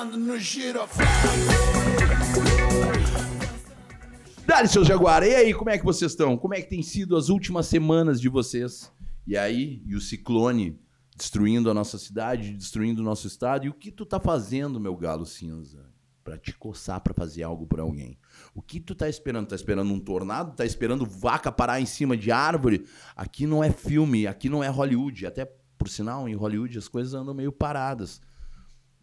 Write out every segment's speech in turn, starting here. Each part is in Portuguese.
dançando no giroflão. Dale, seus Jaguar. E aí, como é que vocês estão? Como é que tem sido as últimas semanas de vocês? E aí, e o ciclone destruindo a nossa cidade, destruindo o nosso estado. E o que tu tá fazendo, meu galo cinza? Pra te coçar pra fazer algo por alguém. O que tu tá esperando? Tá esperando um tornado? Tá esperando vaca parar em cima de árvore? Aqui não é filme, aqui não é Hollywood. Até, por sinal, em Hollywood as coisas andam meio paradas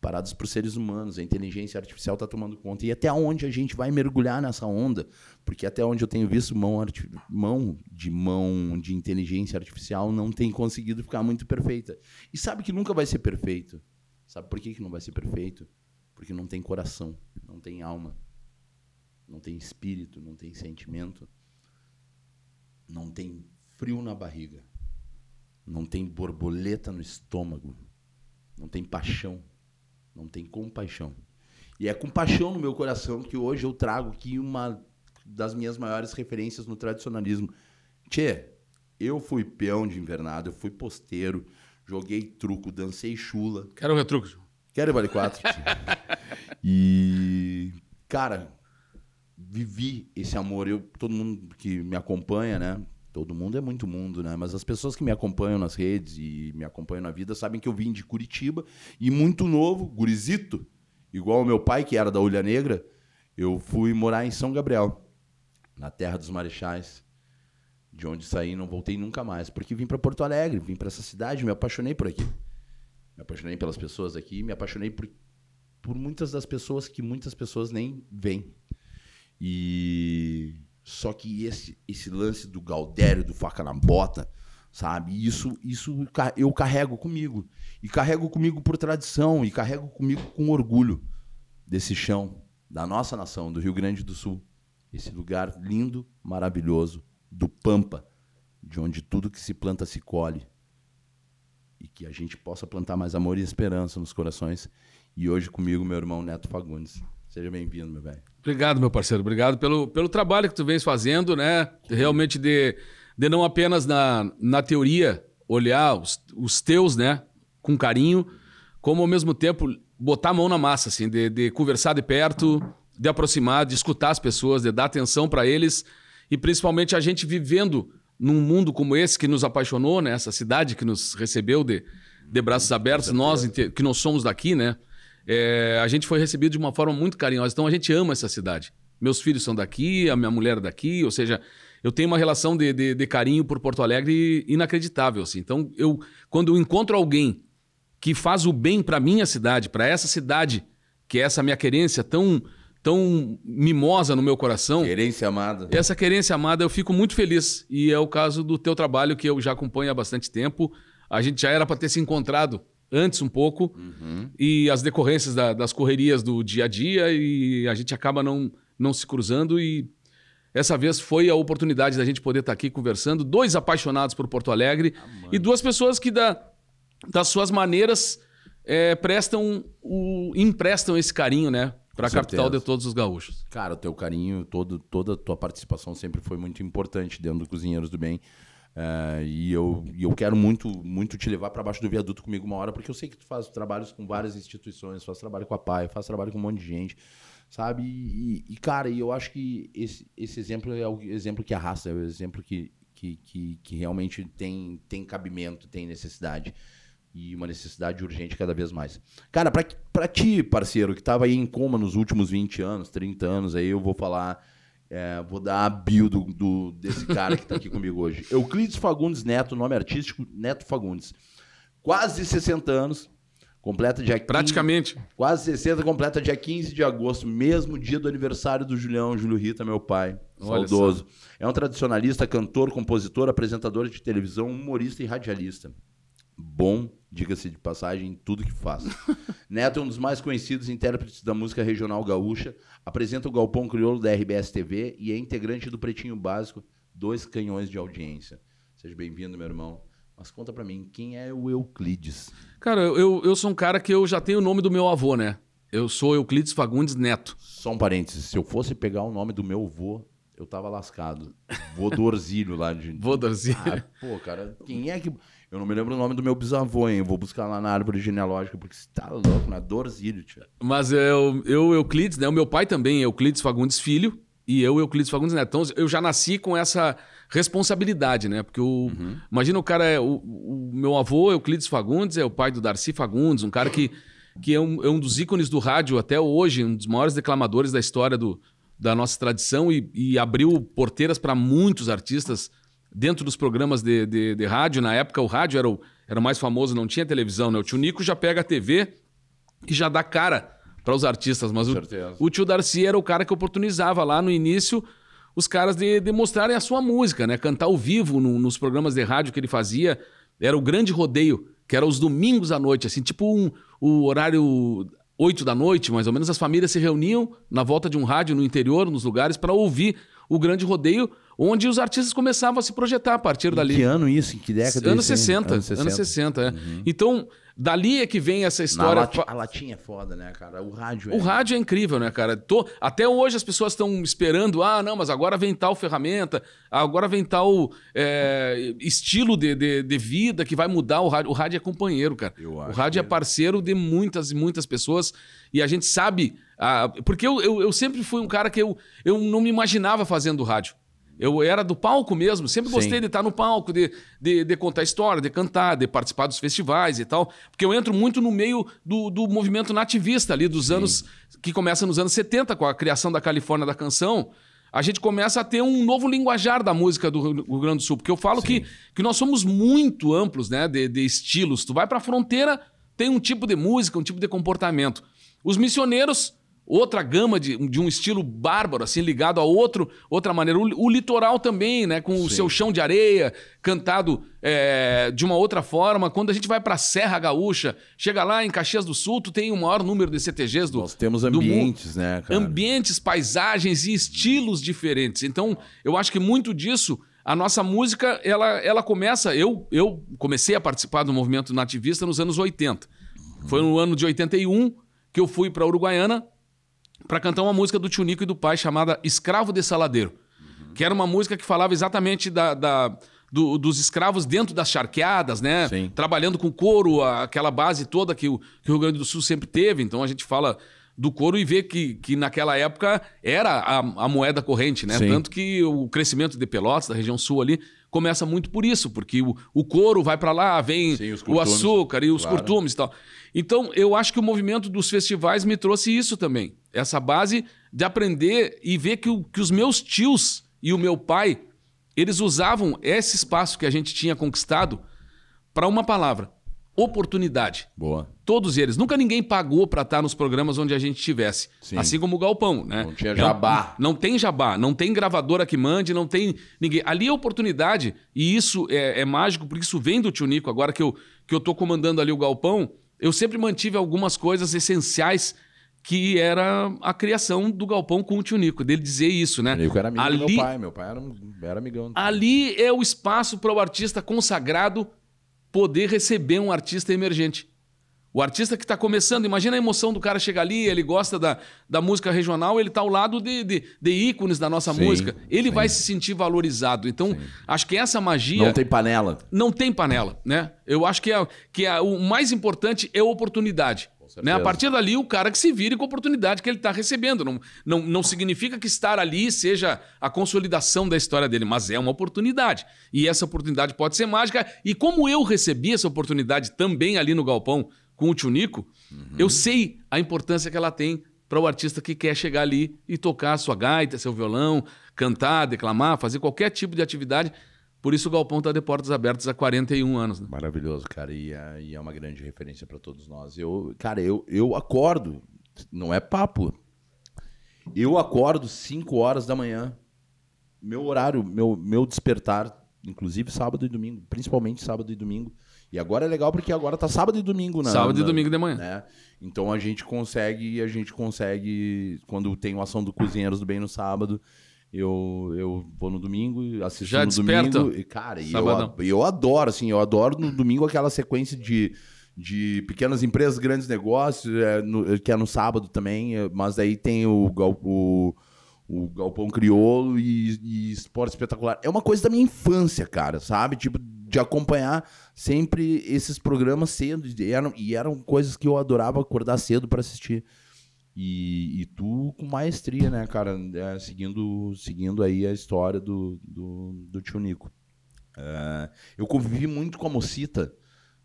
paradas por seres humanos. A inteligência artificial está tomando conta. E até onde a gente vai mergulhar nessa onda? Porque até onde eu tenho visto, mão, mão de mão de inteligência artificial não tem conseguido ficar muito perfeita. E sabe que nunca vai ser perfeito. Sabe por que, que não vai ser perfeito? Porque não tem coração, não tem alma, não tem espírito, não tem sentimento, não tem frio na barriga, não tem borboleta no estômago, não tem paixão, não tem compaixão. E é com paixão no meu coração que hoje eu trago aqui uma das minhas maiores referências no tradicionalismo. Tchê, eu fui peão de invernada, eu fui posteiro, joguei truco, dancei chula. Quero um retruco. Quero vale 4. e, cara, vivi esse amor. Eu, todo mundo que me acompanha, né? Todo mundo é muito mundo, né? Mas as pessoas que me acompanham nas redes e me acompanham na vida sabem que eu vim de Curitiba e muito novo, gurizito, igual o meu pai, que era da Ulha Negra, eu fui morar em São Gabriel, na terra dos marechais, de onde saí não voltei nunca mais, porque vim para Porto Alegre, vim para essa cidade, me apaixonei por aqui. Me apaixonei pelas pessoas aqui, me apaixonei por, por muitas das pessoas que muitas pessoas nem veem. E só que esse esse lance do Galdério, do faca na bota, sabe? Isso isso eu carrego comigo e carrego comigo por tradição e carrego comigo com orgulho desse chão da nossa nação, do Rio Grande do Sul. Esse lugar lindo, maravilhoso do Pampa, de onde tudo que se planta se colhe e que a gente possa plantar mais amor e esperança nos corações. E hoje comigo, meu irmão Neto Fagundes. Seja bem-vindo, meu velho. Obrigado, meu parceiro. Obrigado pelo, pelo trabalho que tu vens fazendo, né? Realmente de, de não apenas na, na teoria olhar os, os teus, né? Com carinho, como ao mesmo tempo botar a mão na massa, assim, de, de conversar de perto, de aproximar, de escutar as pessoas, de dar atenção para eles e principalmente a gente vivendo num mundo como esse que nos apaixonou, né? Essa cidade que nos recebeu de, de braços abertos, nós que nós somos daqui, né? É, a gente foi recebido de uma forma muito carinhosa. Então a gente ama essa cidade. Meus filhos são daqui, a minha mulher é daqui, ou seja, eu tenho uma relação de, de- de carinho por Porto Alegre inacreditável. Assim. Então, eu, quando eu encontro alguém que faz o bem para minha cidade, para essa cidade, que é essa minha querência tão, tão mimosa no meu coração, Querência amada. essa querência amada, eu fico muito feliz. E é o caso do teu trabalho, que eu já acompanho há bastante tempo. A gente já era para ter se encontrado antes um pouco. E as decorrências da- das correrias do dia a dia, e a gente acaba não, não se cruzando. E essa vez foi a oportunidade da gente poder estar aqui conversando. Dois apaixonados por Porto Alegre e duas pessoas que, da, das suas maneiras, eh, prestam o, emprestam esse carinho, né? Para a capital de todos os gaúchos. Cara, o teu carinho, todo, toda a tua participação sempre foi muito importante dentro do Cozinheiros do Bem. Eh, e eu, e eu quero muito, muito te levar para baixo do viaduto comigo uma hora, porque eu sei que tu faz trabalhos com várias instituições, faz trabalho com a PAI, faz trabalho com um monte de gente, sabe? E, e, cara, eu acho que esse, esse exemplo é o exemplo que arrasta, é o exemplo que, que, que, que realmente tem, tem cabimento, tem necessidade. E uma necessidade urgente cada vez mais. Cara, pra ti, parceiro, que tava aí em coma nos últimos 20 anos, 30 anos, aí eu vou falar. É, vou dar a bio do, do- desse cara que tá aqui comigo hoje. Euclides Fagundes Neto, nome artístico Neto Fagundes. Quase 60 anos. Completa dia 15, Praticamente. Quase 60, completa dia 15 de agosto, mesmo dia do aniversário do Julião, Júlio Rita, meu pai. Olha saudoso. É um tradicionalista, cantor, compositor, apresentador de televisão, humorista e radialista. Bom, diga-se de passagem, em tudo que faz. Neto é um dos mais conhecidos intérpretes da música regional gaúcha, apresenta o Galpão Crioulo da RBS TV e é integrante do Pretinho Básico, dois canhões de audiência. Seja bem-vindo, meu irmão. Mas conta pra mim, quem é o Euclides? Cara, eu, eu sou um cara que eu já tenho o nome do meu avô, né? Eu sou Euclides Fagundes Neto. Só um parênteses, se eu fosse pegar o nome do meu avô, eu tava lascado. Vô do Orzílio lá de. Vô do Orzílio. Ah, pô, cara, quem é que. Eu não me lembro o nome do meu bisavô, hein? Eu vou buscar lá na árvore genealógica, porque você tá louco, na Dorzílio, tia. Mas eu, eu, Euclides, né? O meu pai também, Euclides Fagundes Filho, e eu, Euclides Fagundes Neto. Então eu já nasci com essa responsabilidade, né? Porque o, imagina o cara, é, o, o meu avô, Euclides Fagundes, é o pai do Darcy Fagundes, um cara que, que é, um, é um dos ícones do rádio até hoje, um dos maiores declamadores da história do, da nossa tradição e, e abriu porteiras para muitos artistas dentro dos programas de, de, de, rádio. Na época, o rádio era o, era o mais famoso, não tinha televisão, né? O tio Nico já pega a TV e já dá cara para os artistas, mas o, o, tio Darcy era o cara que oportunizava lá no início os caras de, de mostrarem a sua música, né? Cantar ao vivo no, nos programas de rádio que ele fazia. Era o grande rodeio, que era os domingos à noite, assim, tipo um, o horário 8 da noite, mais ou menos, as famílias se reuniam na volta de um rádio no interior, nos lugares, para ouvir o grande rodeio, onde os artistas começavam a se projetar a partir dali. Em que ano isso? Em que década? Anos 60. Anos 60, anos 60 é. Uhum. Então, Dali é que vem essa história. Lati... A latinha é foda, né, cara? O rádio é. O rádio é incrível, né, cara? Tô... Até hoje as pessoas estão esperando, ah, não, mas agora vem tal ferramenta, agora vem tal é, estilo de, de, de, vida que vai mudar o rádio. O rádio é companheiro, cara. o rádio é parceiro de muitas e muitas pessoas e a gente sabe. Ah, porque eu, eu, eu sempre fui um cara que eu, eu não me imaginava fazendo rádio. Eu era do palco mesmo, sempre gostei Sim. de estar no palco, de, de, de, contar história, de cantar, de participar dos festivais e tal. Porque eu entro muito no meio do, do movimento nativista ali, dos Sim. anos. que começa nos anos 70, com a criação da Califórnia da canção. A gente começa a ter um novo linguajar da música do Rio Grande do Sul. Porque eu falo que, que nós somos muito amplos né, de, de estilos. Tu vai para a fronteira, tem um tipo de música, um tipo de comportamento. Os missioneiros outra gama de, de um estilo bárbaro, assim, ligado a outro, outra maneira. O, o litoral também, né? Com Sim. o seu chão de areia, cantado é, de uma outra forma. Quando a gente vai para a Serra Gaúcha, chega lá em Caxias do Sul, tu tem o maior número de CTGs do Nós temos ambientes, né, cara? Ambientes, paisagens e estilos diferentes. Então, eu acho que muito disso a nossa música, ela, ela começa. Eu, eu comecei a participar do movimento nativista nos anos 80. Foi no ano de 81 que eu fui para Uruguaiana para cantar uma música do Tio Nico e do pai chamada Escravo de Saladeiro, uhum. que era uma música que falava exatamente da, da do, dos escravos dentro das charqueadas, né? Sim. Trabalhando com couro, aquela base toda que o, que o Rio Grande do Sul sempre teve. Então a gente fala do couro e vê que, que naquela época era a, a moeda corrente, né? Sim. Tanto que o crescimento de Pelotas, da região sul ali, começa muito por isso, porque o, o couro vai para lá, vem Sim, o açúcar e os claro. curtumes e tal. Então, eu acho que o movimento dos festivais me trouxe isso também. Essa base de aprender e ver que, o, que os meus tios e o meu pai, eles usavam esse espaço que a gente tinha conquistado para uma palavra: oportunidade. Boa. Todos eles. Nunca ninguém pagou para estar nos programas onde a gente estivesse. Sim. Assim como o Galpão, né? Não tinha jabá. Não, não, tem jabá, não tem gravadora que mande, não tem ninguém. Ali é oportunidade, e isso é, é mágico, porque isso vem do Tio Nico. Agora que eu, que eu tô comandando ali o Galpão, eu sempre mantive algumas coisas essenciais que era a criação do Galpão com o Tio Nico, dele dizer isso, né? Eu era amigo ali, do meu pai, meu pai era, era amigão. Ali é o espaço para o artista consagrado poder receber um artista emergente. O artista que está começando, imagina a emoção do cara chegar ali, ele gosta da, da música regional, ele está ao lado de, de, de, ícones da nossa sim, música. Ele sim. vai se sentir valorizado. Então, sim. acho que essa magia. Não tem panela. Não tem panela, né? Eu acho que, é, que é, o mais importante é a oportunidade. Né? A partir dali, o cara que se vire com a oportunidade que ele está recebendo. Não, não, não significa que estar ali seja a consolidação da história dele, mas é uma oportunidade. E essa oportunidade pode ser mágica. E como eu recebi essa oportunidade também ali no Galpão, com o Tio Nico, uhum. eu sei a importância que ela tem para o artista que quer chegar ali e tocar sua gaita, seu violão, cantar, declamar, fazer qualquer tipo de atividade. Por isso o Galpão está de portas abertas há 41 anos. Né? Maravilhoso, cara. E é, e é uma grande referência para todos nós. Eu, cara, eu, eu acordo, não é papo. Eu acordo 5 horas da manhã. Meu horário, meu, meu despertar, inclusive sábado e domingo, principalmente sábado e domingo, e agora é legal porque agora tá sábado e domingo, né? Sábado e domingo de manhã. Né? Então a gente consegue, a gente consegue, quando tem o ação do Cozinheiros do Bem no sábado, eu, eu vou no domingo, assisto Já no desperta. domingo. E, cara, e eu, eu adoro, assim, eu adoro no domingo aquela sequência de, de pequenas empresas, grandes negócios, é, no, que é no sábado também, é, mas aí tem o, o, o Galpão Criolo e, e Esporte Espetacular. É uma coisa da minha infância, cara, sabe? Tipo, de acompanhar sempre esses programas cedo. E eram, e eram coisas que eu adorava acordar cedo para assistir. E, e, tu com maestria, né, cara? É, seguindo, seguindo aí a história do, do, do tio Nico. É, eu convivi muito com a Mocita.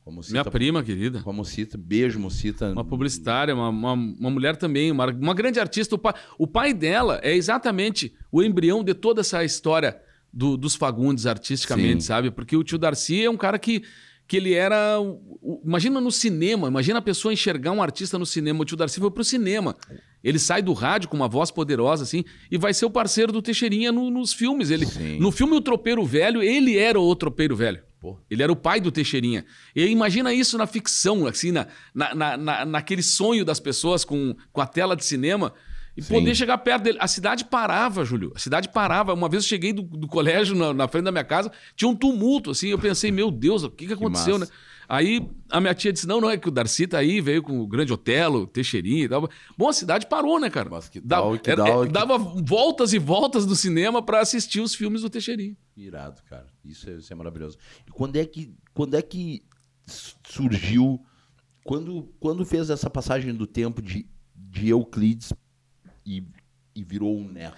Com a Mocita Minha prima querida. Com a Mocita. Beijo, Mocita. Uma publicitária, uma, uma, uma mulher também, uma, uma grande artista. O pai, o pai dela é exatamente o embrião de toda essa história do, dos Fagundes artisticamente, Sim. sabe? Porque o tio Darcy é um cara que, que ele era. Imagina no cinema, imagina a pessoa enxergar um artista no cinema. O tio Darcy foi pro cinema. Ele sai do rádio com uma voz poderosa, assim, e vai ser o parceiro do Teixeirinha no- nos filmes. Ele, Sim. no filme O Tropeiro Velho, ele era o Tropeiro Velho. Pô. Ele era o pai do Teixeirinha. E imagina isso na ficção, assim, na, na, na- naquele sonho das pessoas com, com a tela de cinema. E Sim. poder chegar perto dele. A cidade parava, Júlio. A cidade parava. Uma vez eu cheguei do, do colégio na, na frente da minha casa, tinha um tumulto, assim. Eu pensei, meu Deus, o que, que aconteceu, né? massa. Aí a minha tia disse: não, não, é que o Darcy tá aí, veio com o Grande Otelo, Teixeirinha e tal. Bom, a cidade parou, né, cara? Mas que Da- tal, que era- é, que- Dava voltas e voltas do cinema pra assistir os filmes do Teixeirinha. Irado, cara. Isso é, isso é maravilhoso. E quando é que, quando é que surgiu. Quando, quando fez essa passagem do tempo de, de Euclides e, e virou um neto?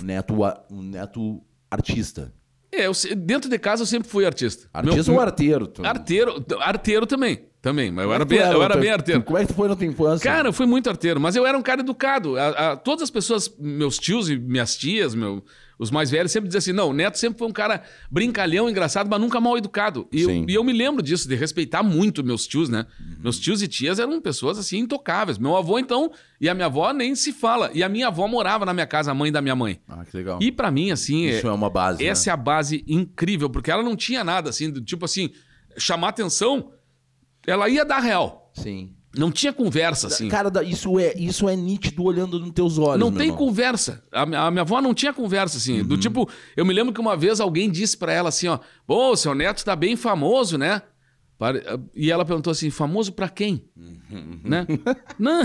Um neto, um neto artista. É, eu dentro de casa eu sempre fui artista. Artista Meu- ou arteiro? Tu- Arteiro, arteiro também. Também, mas eu é era que bem, tu eu era bem arteiro. Como é que tu foi na tua infância? Cara, eu fui muito arteiro, mas eu era um cara educado. A- a- todas as pessoas, meus tios e minhas tias, meu, os mais velhos, sempre diziam assim: não, o Neto sempre foi um cara brincalhão, engraçado, mas nunca mal educado. E eu, e eu me lembro disso, de respeitar muito meus tios, né? Meus tios e tias eram pessoas assim intocáveis. Meu avô, então, e a minha avó nem se fala. E a minha avó morava na minha casa, a mãe da minha mãe. Ah, que legal. E pra mim, assim, Isso é uma base. essa é a base incrível, porque ela não tinha nada assim, do tipo assim, chamar atenção, ela ia dar real. Sim. Não tinha conversa, assim. Cara, isso é, isso é nítido olhando nos teus olhos. não tem irmão. conversa. A, minha- a minha avó não tinha conversa, assim. Uhum. Do tipo, eu me lembro que uma vez alguém disse pra ela assim, ó, pô, seu neto tá bem famoso, né? Pare- E ela perguntou assim, famoso pra quem? Né? Não,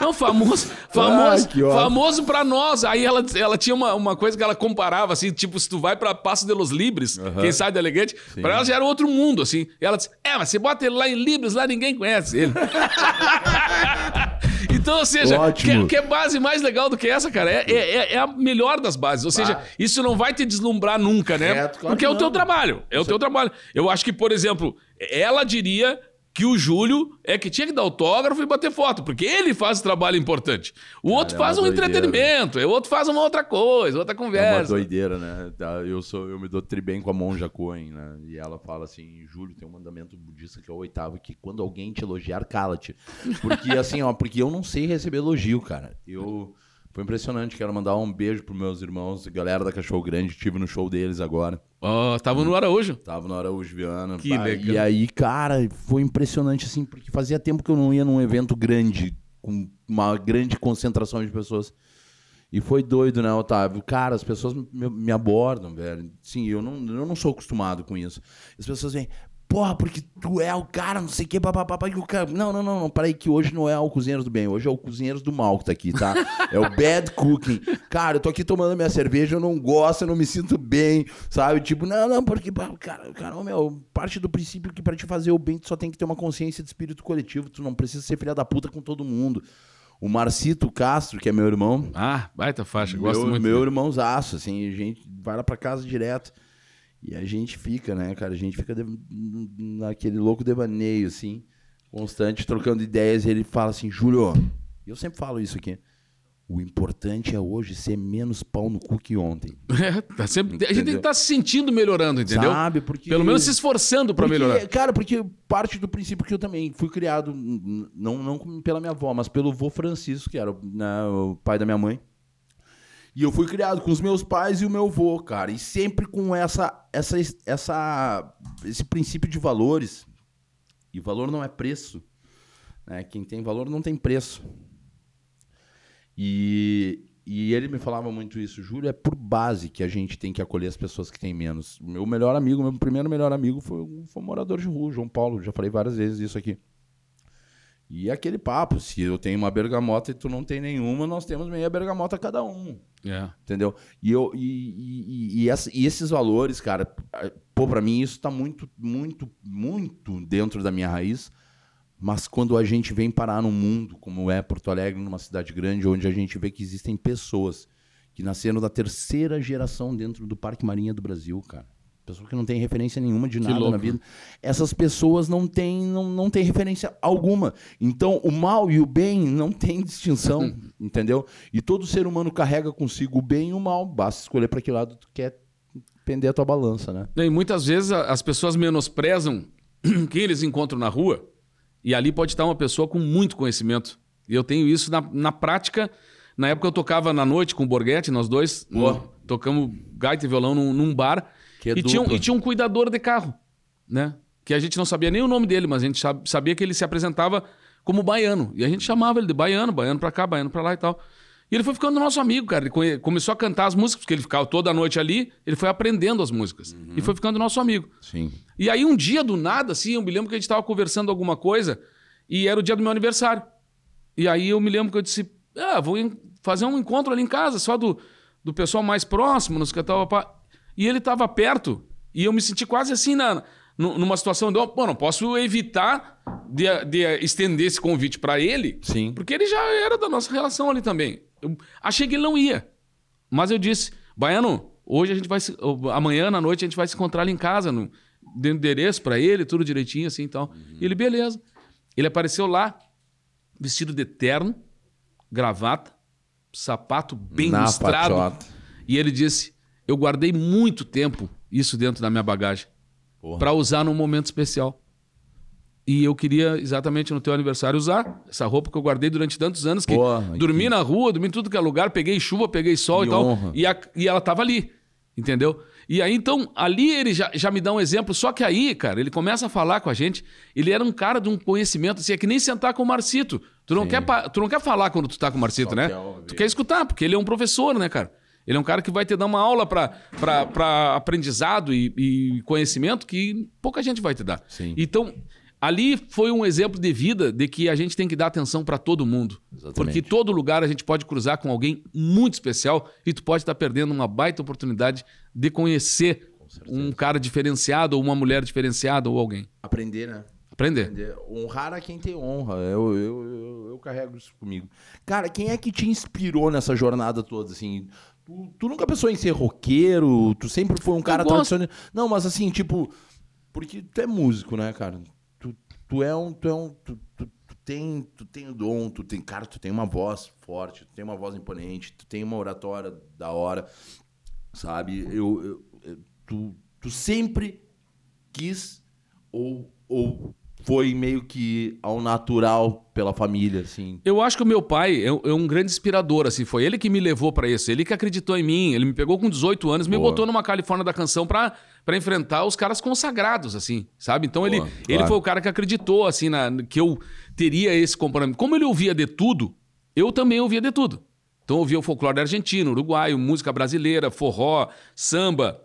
não, famoso, famoso, Ah, famoso pra nós. Aí ela, ela tinha uma, uma coisa que ela comparava, assim, tipo, se tu vai pra Passo de los Libres, quem sai do Elegante, pra ela já era outro mundo, assim. E ela disse, é, mas você bota ele lá em Libres, lá ninguém conhece ele. Então, ou seja, Ótimo. que, que base mais legal do que essa, cara? É, é- é a melhor das bases. Ou seja, isso não vai te deslumbrar nunca, né? Certo, claro Porque que é o teu trabalho. É o teu trabalho. Eu acho que, por exemplo, ela diria que o Júlio é que tinha que dar autógrafo e bater foto, porque ele faz esse trabalho importante. O outro é faz um doideira. entretenimento, o outro faz uma outra coisa, outra É uma conversa. doideira, né? Tá, Eu, sou, eu me dou tri bem com a monja Coen, né? E ela fala assim, Júlio, tem um mandamento budista que é o oitavo, que quando alguém te elogiar, cala-te. Porque assim, ó, porque eu não sei receber elogio, cara. Eu... Foi impressionante, quero mandar um beijo pros meus irmãos, galera da Cachorro Grande, estive no show deles agora. Ó, tava no Araújo. Tava na Araújo Viana. Que pá, legal. E aí, cara, foi impressionante, assim, porque fazia tempo que eu não ia num evento grande, com uma grande concentração de pessoas. E foi doido, né, Otávio? Cara, as pessoas me, me abordam, velho. Sim, eu não, eu não sou acostumado com isso. As pessoas vêm, porra, porque tu é o cara, não sei o que, papapá, e o cara... Não, não, não, não, peraí, que hoje não é o Cozinheiros do Bem, hoje é o Cozinheiros do Mal que tá aqui, tá? É o Bad Cooking. Cara, eu tô aqui tomando minha cerveja, eu não gosto, eu não me sinto bem, sabe? Tipo, não, não, porque, cara, cara, meu, parte do princípio que pra te fazer o bem, tu só tem que ter uma consciência de espírito coletivo, tu não precisa ser filha da puta com todo mundo. O Marcito Castro, que é meu irmão, Ah, baita faixa, gosto meu, muito. meu irmãozaço, assim, a gente vai lá pra casa direto. E a gente fica, né, cara? A gente fica de- naquele louco devaneio, assim, constante, trocando ideias. E ele fala assim, Júlio, eu sempre falo isso aqui. O importante é hoje ser menos pau no cu que ontem. É, tá sempre- a gente tem que estar se sentindo melhorando, entendeu? Sabe? Porque. Pelo menos se esforçando pra porque, melhorar. Cara, porque parte do princípio que eu também fui criado, não, não pela minha avó, mas pelo vô Francisco, que era né, o pai da minha mãe. E eu fui criado com os meus pais e o meu vô, cara. E sempre com essa, essa, essa, esse princípio de valores. E valor não é preço. Né? Quem tem valor não tem preço. E, e ele me falava muito isso, Júlio, é por base que a gente tem que acolher as pessoas que têm menos. Meu melhor amigo, meu primeiro melhor amigo foi, foi um morador de rua, João Paulo, já falei várias vezes isso aqui. E aquele papo, se eu tenho uma bergamota e tu não tem nenhuma, nós temos meia bergamota cada um. É. Entendeu? E, eu, e, e, e, e esses valores, cara, pô, pra mim isso tá muito, muito, muito dentro da minha raiz. Mas quando a gente vem parar num mundo como é Porto Alegre, numa cidade grande, onde a gente vê que existem pessoas que nasceram da terceira geração dentro do Parque Marinha do Brasil, cara. Pessoa que não tem referência nenhuma de nada na vida. Essas pessoas não têm, não, não têm referência alguma. Então, o mal e o bem não têm distinção, entendeu? E todo ser humano carrega consigo o bem e o mal. Basta escolher para que lado tu quer pender a tua balança, né? E muitas vezes as pessoas menosprezam quem eles encontram na rua, e ali pode estar uma pessoa com muito conhecimento. E eu tenho isso na, na prática. Na época eu tocava na noite com o Borghetti, nós dois, Pô. tocamos gaita e violão num, num bar, é e, tinha, um- e tinha um cuidador de carro, né? Que a gente não sabia nem o nome dele, mas a gente sab- sabia que ele se apresentava como baiano. E a gente chamava ele de baiano, baiano pra cá, baiano pra lá e tal. E ele foi ficando nosso amigo, cara. Ele começou a cantar as músicas, porque ele ficava toda a noite ali, ele foi aprendendo as músicas. Uhum. E foi ficando nosso amigo. Sim. E aí, um dia do nada, assim, eu me lembro que a gente tava conversando alguma coisa e era o dia do meu aniversário. E aí eu me lembro que eu disse: Ah, vou fazer um encontro ali em casa, só do, do pessoal mais próximo, nos que tava. Pá." E ele tava perto e eu me senti quase assim na, nu- numa situação de: Pô, não posso evitar de, de estender esse convite para ele, Sim. porque ele já era da nossa relação ali também. Eu achei que ele não ia. Mas eu disse, Baiano, hoje a gente vai se, amanhã na noite a gente vai se encontrar ali em casa, no deu endereço pra ele, tudo direitinho assim e tal. E ele, beleza. Ele apareceu lá, vestido de terno, gravata, sapato bem Na lustrado. patota. E ele disse: Eu guardei muito tempo isso dentro da minha bagagem Porra. pra usar num momento especial. E eu queria exatamente no teu aniversário usar essa roupa que eu guardei durante tantos anos que Porra, dormi na rua, dormi em tudo que é lugar, peguei chuva, peguei sol Que e tal. honra. E, a- e ela tava ali, entendeu? E aí, então, ali ele já, já me dá um exemplo. Só que aí, cara, ele começa a falar com a gente. Ele era um cara de um conhecimento, assim, é que nem sentar com o Marcito. Tu não, Sim. quer, tu não quer falar quando tu tá com o Marcito, Só né? quer ouvir. Tu quer escutar, porque ele é um professor, né, cara? Ele é um cara que vai te dar uma aula para aprendizado e, e conhecimento que pouca gente vai te dar. Sim. Então, ali foi um exemplo de vida de que a gente tem que dar atenção para todo mundo. Exatamente. Porque todo lugar a gente pode cruzar com alguém muito especial e tu pode estar perdendo uma baita oportunidade de conhecer um cara diferenciado ou uma mulher diferenciada ou alguém. Aprender, né? Aprender. Aprender. Honrar a quem tem honra. Eu, eu, eu, eu carrego isso comigo. Cara, quem é que te inspirou nessa jornada toda, assim? Tu, tu nunca pensou em ser roqueiro? Tu sempre foi um cara tradicional? Não, mas assim, tipo... Porque tu é músico, né, cara? Tu, tu é um... Tu, é um tu, tu, tu tem, tu tem o dom, tu tem... Cara, tu tem uma voz forte, tu tem uma voz imponente, tu tem uma oratória da hora, sabe? Eu, eu- eu- tu, tu sempre quis ou, ou foi meio que ao natural pela família, assim? Eu acho que o meu pai é, é um grande inspirador, assim. Foi ele que me levou pra isso. Ele que acreditou em mim. Ele me pegou com 18 anos, me Boa. botou numa Califórnia da canção pra, pra enfrentar os caras consagrados, assim, sabe? Então ele, Boa, ele claro. foi o cara que acreditou, assim, na, que eu teria esse comportamento. Como ele ouvia de tudo, eu também ouvia de tudo. Então eu ouvia o folclore argentino, uruguaio, música brasileira, forró, samba.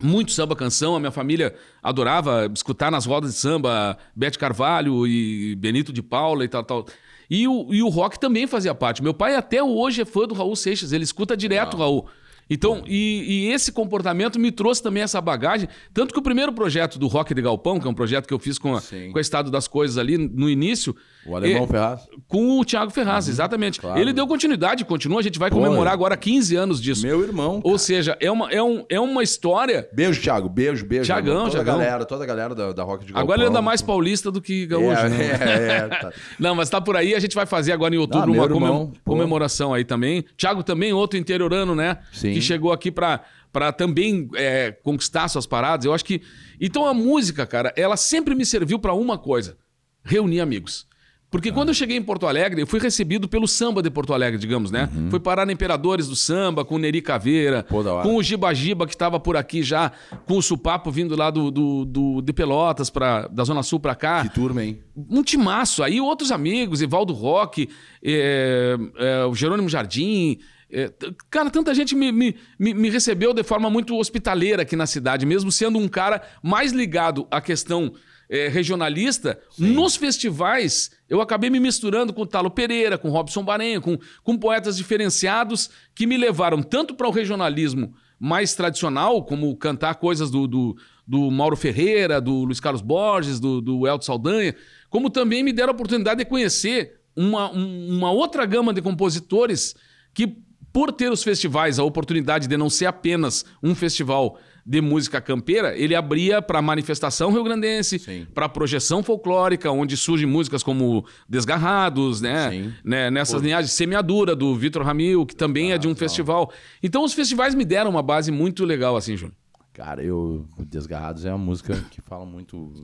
Muito samba canção, a minha família adorava escutar nas rodas de samba Bete Carvalho e Benito de Paula e tal, tal. E o, e o rock também fazia parte. Meu pai até hoje é fã do Raul Seixas, ele escuta direto o Raul. Então, e, e esse comportamento me trouxe também essa bagagem. Tanto que o primeiro projeto do Rock de Galpão, que é um projeto que eu fiz com, a, com o Estado das Coisas ali no início, O alemão É, Ferraz? com o Thiago Ferraz, exatamente. claro. Ele deu continuidade, continua, a gente vai Pô, comemorar é. agora 15 anos disso. Meu irmão. Ou seja, é uma, é, um, é uma história Beijo, Thiago. Beijo, beijo. Thiagão, toda Thiagão. a galera, toda a galera da, da Rock de Galpão. Agora ele anda mais paulista do que gaúcho, é, né? é, é, tá. Não, mas tá por aí, a gente vai fazer agora em outubro Ah, uma comem- irmão, pô. comemoração aí também. Thiago também, outro interiorano, né? Sim. Que chegou aqui pra, pra também é, conquistar suas paradas. Eu acho que. Então a música, cara, ela sempre me serviu pra uma coisa: reunir amigos. Porque quando eu cheguei em Porto Alegre, eu fui recebido pelo samba de Porto Alegre, digamos, né? Fui parar na Imperadores do Samba, com o Neri Caveira, Uhum. Com o Giba Giba, que estava por aqui já, com o Supapo vindo lá do, do, do- de Pelotas, pra, da Zona Sul pra cá Que turma, hein? um timaço. Aí outros amigos, Evaldo Roque, é, é, o Jerônimo Jardim. É, cara, tanta gente me, me, me, recebeu de forma muito hospitaleira aqui na cidade, mesmo sendo um cara mais ligado à questão é, regionalista, Sim. nos festivais eu acabei me misturando com o Talo Pereira, com o Robson Barenha, com, com poetas diferenciados que me levaram tanto para o regionalismo mais tradicional, como cantar coisas do, do, do Mauro Ferreira, do Luiz Carlos Borges, do, do Elton Saldanha, como também me deram a oportunidade de conhecer uma, um- uma outra gama de compositores que, por ter os festivais, a oportunidade de não ser apenas um festival de música campeira, ele abria para manifestação rio-grandense, para projeção folclórica, onde surgem músicas como Desgarrados, né? Né? Nessas Pô. linhagens, Semeadura, do Vitor Ramil, que também é de um legal. festival. Então, os festivais me deram uma base muito legal, assim, Júnior. Cara, eu. Desgarrados é uma música que fala muito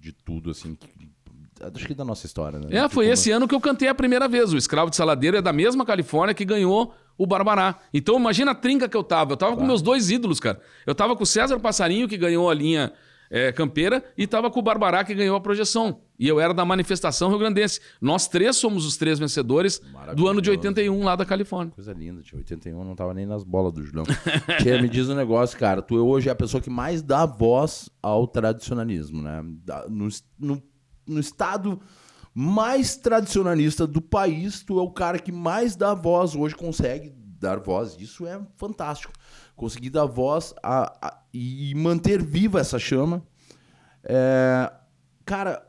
de tudo, assim. que- acho que da nossa história, né? É, foi esse ano que eu cantei a primeira vez. O Escravo de Saladeiro é da mesma Califórnia que ganhou o Barbará. Então imagina a trinca que eu tava. Eu tava com Claro. meus dois ídolos, cara. Eu tava com o César Passarinho, que ganhou a linha é, campeira, e tava com o Barbará, que ganhou a projeção. E eu era da manifestação rio-grandense. Nós três somos os três vencedores do ano de Maravilhoso. 81 lá da Califórnia. Coisa linda, tinha 81, não tava nem nas bolas do Julião. Tia, me diz um negócio, cara. Tu hoje é a pessoa que mais dá voz ao tradicionalismo, né? No, no, no estado mais tradicionalista do país, tu é o cara que mais dá voz, hoje consegue dar voz. Isso é fantástico. Conseguir dar voz a- a- e manter viva essa chama. É, cara,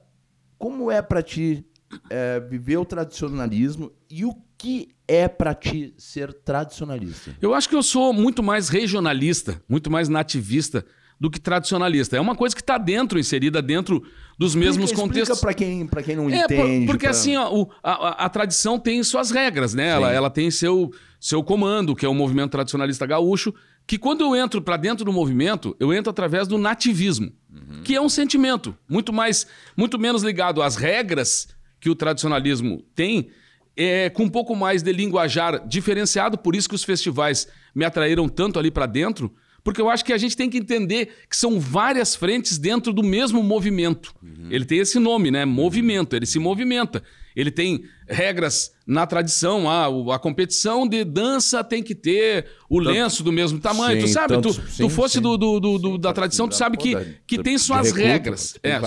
como é pra ti é, viver o tradicionalismo e o que é pra ti ser tradicionalista? Eu acho que eu sou muito mais regionalista, muito mais nativista do que tradicionalista. É uma coisa que está dentro, inserida dentro dos mesmos Explica- contextos. Explica pra quem, pra quem não É, por- entende. porque pra- assim, ó, o- a, a- tradição tem suas regras, né? Ela, ela tem seu, seu comando, que é o movimento tradicionalista gaúcho, que quando eu entro para dentro do movimento, eu entro através do nativismo, Uhum. que é um sentimento muito mais, muito menos ligado às regras que o tradicionalismo tem, é, com um pouco mais de linguajar diferenciado, por isso que os festivais me atraíram tanto ali para dentro, porque eu acho que a gente tem que entender que são várias frentes dentro do mesmo movimento. Ele tem esse nome, né? Movimento, ele se movimenta. Ele tem regras na tradição, ah, a competição de dança tem que ter o lenço do mesmo tamanho. tu Sim, sabe, tu, tantos- tu sim, fosse sim. do, do- do- da tradição, tu sabe que, que tem suas recruta, regras. tem É,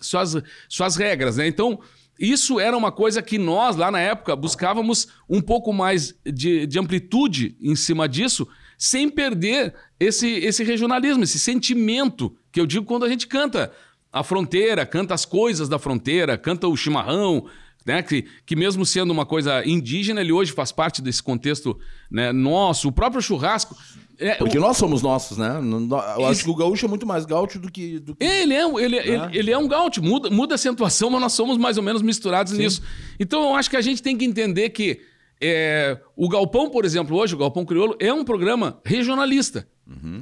suas, suas regras, né? Então, isso era uma coisa que nós, lá na época, buscávamos um pouco mais de, de amplitude em cima disso, sem perder esse, esse regionalismo, esse sentimento que eu digo quando a gente canta a fronteira, canta as coisas da fronteira, canta o chimarrão. Né, que, que mesmo sendo uma coisa indígena, ele hoje faz parte desse contexto né, nosso, o próprio churrasco. É, Porque o- nós somos nossos, né? Eu acho Isso. que o gaúcho é muito mais gaúcho do que. Do que... Ele é, um- ele, ele, Né? ele é um gaúcho, muda, muda a acentuação, mas nós somos mais ou menos misturados nisso. Então eu acho que a gente tem que entender que é, o Galpão, por exemplo, hoje, o Galpão Crioulo, é um programa regionalista.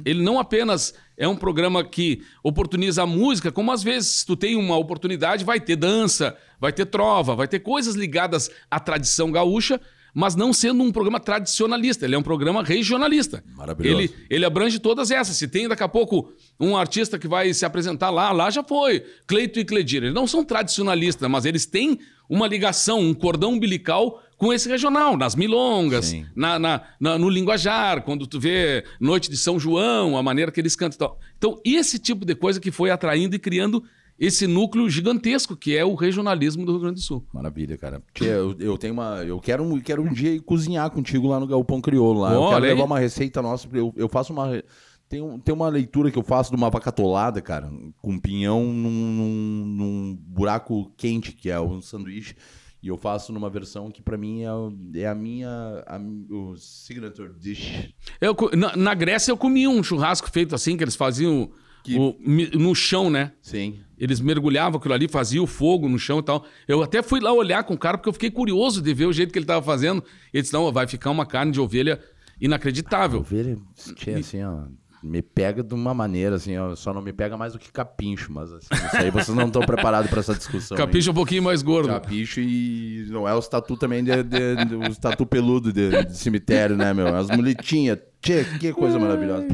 Ele não apenas é um programa que oportuniza a música, como às vezes tu tem uma oportunidade, vai ter dança, vai ter trova, vai ter coisas ligadas à tradição gaúcha, mas não sendo um programa tradicionalista, ele é um programa regionalista. Maravilhoso. Ele, ele abrange todas essas. Se tem daqui a pouco um artista que vai se apresentar lá, lá já foi. Cleito e Cledir. Eles não são tradicionalistas, mas eles têm uma ligação, um cordão umbilical com esse regional, nas milongas, na, na- na- no linguajar, quando tu vê Noite de São João, a maneira que eles cantam e tal. Então, esse tipo de coisa que foi atraindo e criando esse núcleo gigantesco que é o regionalismo do Rio Grande do Sul. Maravilha, cara. Tia, eu, eu tenho uma. Eu quero, um- quero um dia ir cozinhar contigo lá no Galpão Crioulo. Lá. Eu Olha quero aí. levar uma receita nossa. porque Eu, eu faço uma. Tem, um- tem uma leitura que eu faço de uma vaca atolada, cara, com pinhão num, num- num buraco quente, que é um sanduíche. E eu faço numa versão que pra mim é, é a minha. A, o signature dish. Eu na, na Grécia eu comi um churrasco feito assim, que eles faziam Que- o- no chão, né? Sim. Eles mergulhavam aquilo ali, faziam fogo no chão e tal. Eu até fui lá olhar com o cara, porque eu fiquei curioso de ver o jeito que ele estava fazendo. Ele disse, não, vai ficar uma carne de ovelha inacreditável. Ovelha, tia, assim, ó. Me pega de uma maneira, assim, ó. Só não me pega mais do que capincho, mas assim, isso aí vocês não estão preparados pra essa discussão. aí. Capricha um pouquinho mais gordo. Capicho e não é os tatu também, de, de- de- os tatu peludo de, de cemitério, né, meu? As muletinhas. Tchê, que coisa maravilhosa.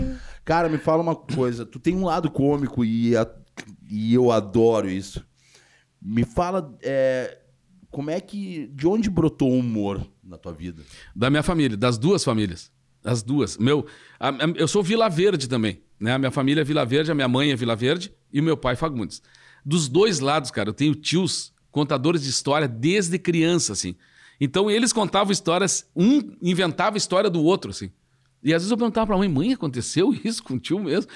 Cara, me fala uma coisa. Tu tem um lado cômico e, a- e eu adoro isso. Me fala é, como é que... De onde brotou o humor na tua vida? Da minha família, das duas famílias. As duas. Meu, a- a- eu sou Vila Verde também. Né? A minha família é Vila Verde, a minha mãe é Vila Verde e o meu pai Fagundes. dos dois lados, cara. Eu tenho tios contadores de história desde criança, assim. Então eles contavam histórias, um inventava a história do outro, assim. E às vezes eu perguntava pra mãe, mãe, aconteceu isso com o tio mesmo?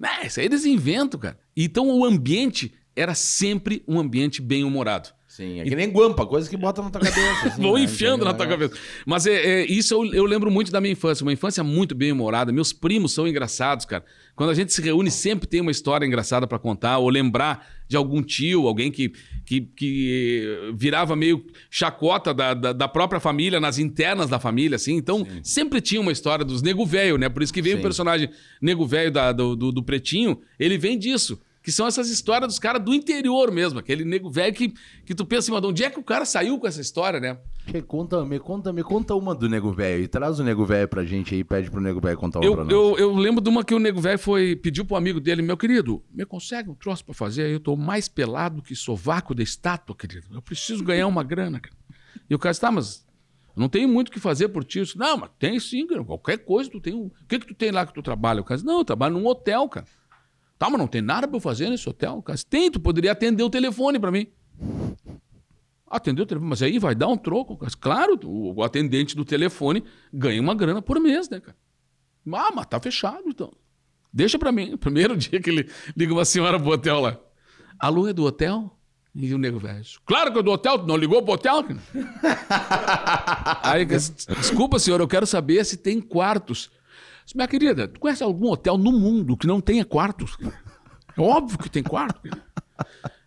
Né, isso aí eles inventam, cara. Então o ambiente era sempre um ambiente bem humorado. Sim, é que nem guampa, coisa que bota na tua cabeça. Assim, Vou né? enfiando na tua cabeça. Mas é, é, isso eu, eu lembro muito da minha infância. Uma infância muito bem humorada. Meus primos são engraçados, cara. Quando a gente se reúne, sempre tem uma história engraçada pra contar, ou lembrar de algum tio, alguém que, que, que virava meio chacota da, da, da própria família, nas internas da família, assim. Então, sempre tinha uma história dos nego velho, né? Por isso que veio Sim. o personagem nego velho do, do, do Pretinho, ele vem disso. Que são essas histórias dos caras do interior mesmo. Aquele nego velho que, que tu pensa mas de onde é que o cara saiu com essa história, né? Me conta, me conta, me conta uma do Nego Velho. E traz o Nego Velho pra gente aí, pede pro Nego Velho contar uma pra Eu, nós. eu, eu lembro de uma que o nego velho foi pediu pro amigo dele, meu querido, me consegue um troço pra fazer? Eu tô mais pelado que sovaco de estátua, querido. Eu preciso ganhar uma grana, cara. E o cara disse, tá, mas não tenho muito o que fazer por ti. Eu disse, não, mas tem sim, cara. qualquer coisa tu tem. um- O que que tu tem lá que tu trabalha? O cara disse, não, eu trabalho num hotel, cara. Tá, mas não tem nada pra eu fazer nesse hotel. Cara tem, tu poderia atender o telefone pra mim. Atender o telefone, mas aí vai dar um troco. cara. Claro, o, atendente do telefone ganha uma grana por mês, né, cara? Ah, mas tá fechado, então. Deixa pra mim. Primeiro dia que ele liga uma senhora pro hotel lá. Alô, é do hotel? E o nego velho. Claro que é do hotel, tu não ligou pro hotel? Aí, desculpa, senhor, eu quero saber se tem quartos. Disse, Minha querida, tu conhece algum hotel no mundo que não tenha quartos? É óbvio que tem quarto.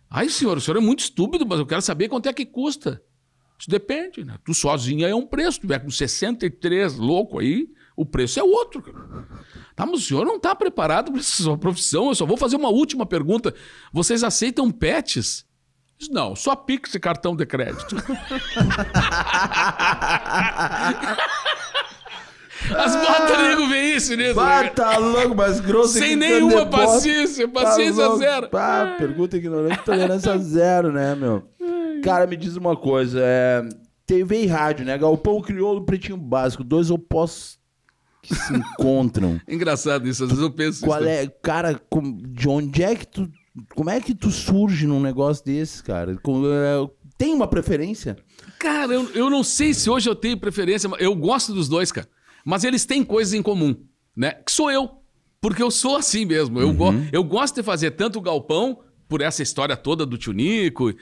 Aí, senhor, o senhor é muito estúpido, mas eu quero saber quanto é que custa. Isso depende, né? Tu sozinho aí é um preço. Se tiver com 63 louco aí, o preço é outro. Tá, mas o senhor não está preparado para essa sua profissão. Eu só vou fazer uma última pergunta. Vocês aceitam pets? Não, só Pix e cartão de crédito. As botas nego vê isso nisso. Ah, né? tá louco, mas grosso. Sem nenhuma paciência, paciência Tá zero. Ah, pergunta ignorante, tolerância zero, né, meu? Cara, me diz uma coisa. É... TV e rádio, né? Galpão crioulo, pretinho básico. Dois opostos que se encontram. Engraçado isso, às vezes eu penso Qual isso. é, cara, com- de onde é que tu. Como é que tu surge num negócio desse, cara? Com- é, tem uma preferência? Cara, eu, eu não sei se hoje eu tenho preferência, mas eu gosto dos dois, cara. Mas eles têm coisas em comum, né? Que sou eu. Porque eu sou assim mesmo. Eu, go eu gosto de fazer tanto o galpão, por essa história toda do Tio Nico, e,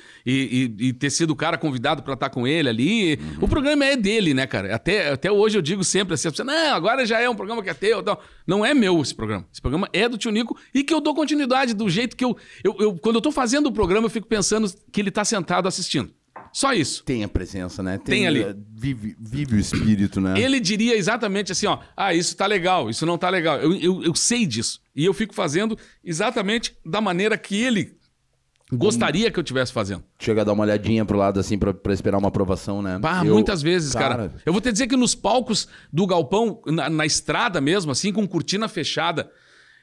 e- e ter sido o cara convidado pra estar com ele ali. O programa é dele, né, cara? Até, até hoje eu digo sempre assim, você, não, agora já é um programa que é teu. Tal. Não é meu esse programa. Esse programa é do Tio Nico e que eu dou continuidade do jeito que eu, eu, eu- Quando eu tô fazendo o programa, eu fico pensando que ele tá sentado assistindo. Só isso. Tem a presença, né? Tem ali. eh, Vive, vive o espírito, né? Ele diria exatamente assim, ó, ah, isso tá legal, isso não tá legal. Eu, eu, eu sei disso. E eu fico fazendo exatamente da maneira que ele gostaria que eu estivesse fazendo. Chega a dar uma olhadinha pro lado assim pra, pra esperar uma aprovação, né? Bah, Eu- muitas vezes, cara. cara. Eu vou te dizer que nos palcos do galpão, na, na estrada mesmo, assim, com cortina fechada,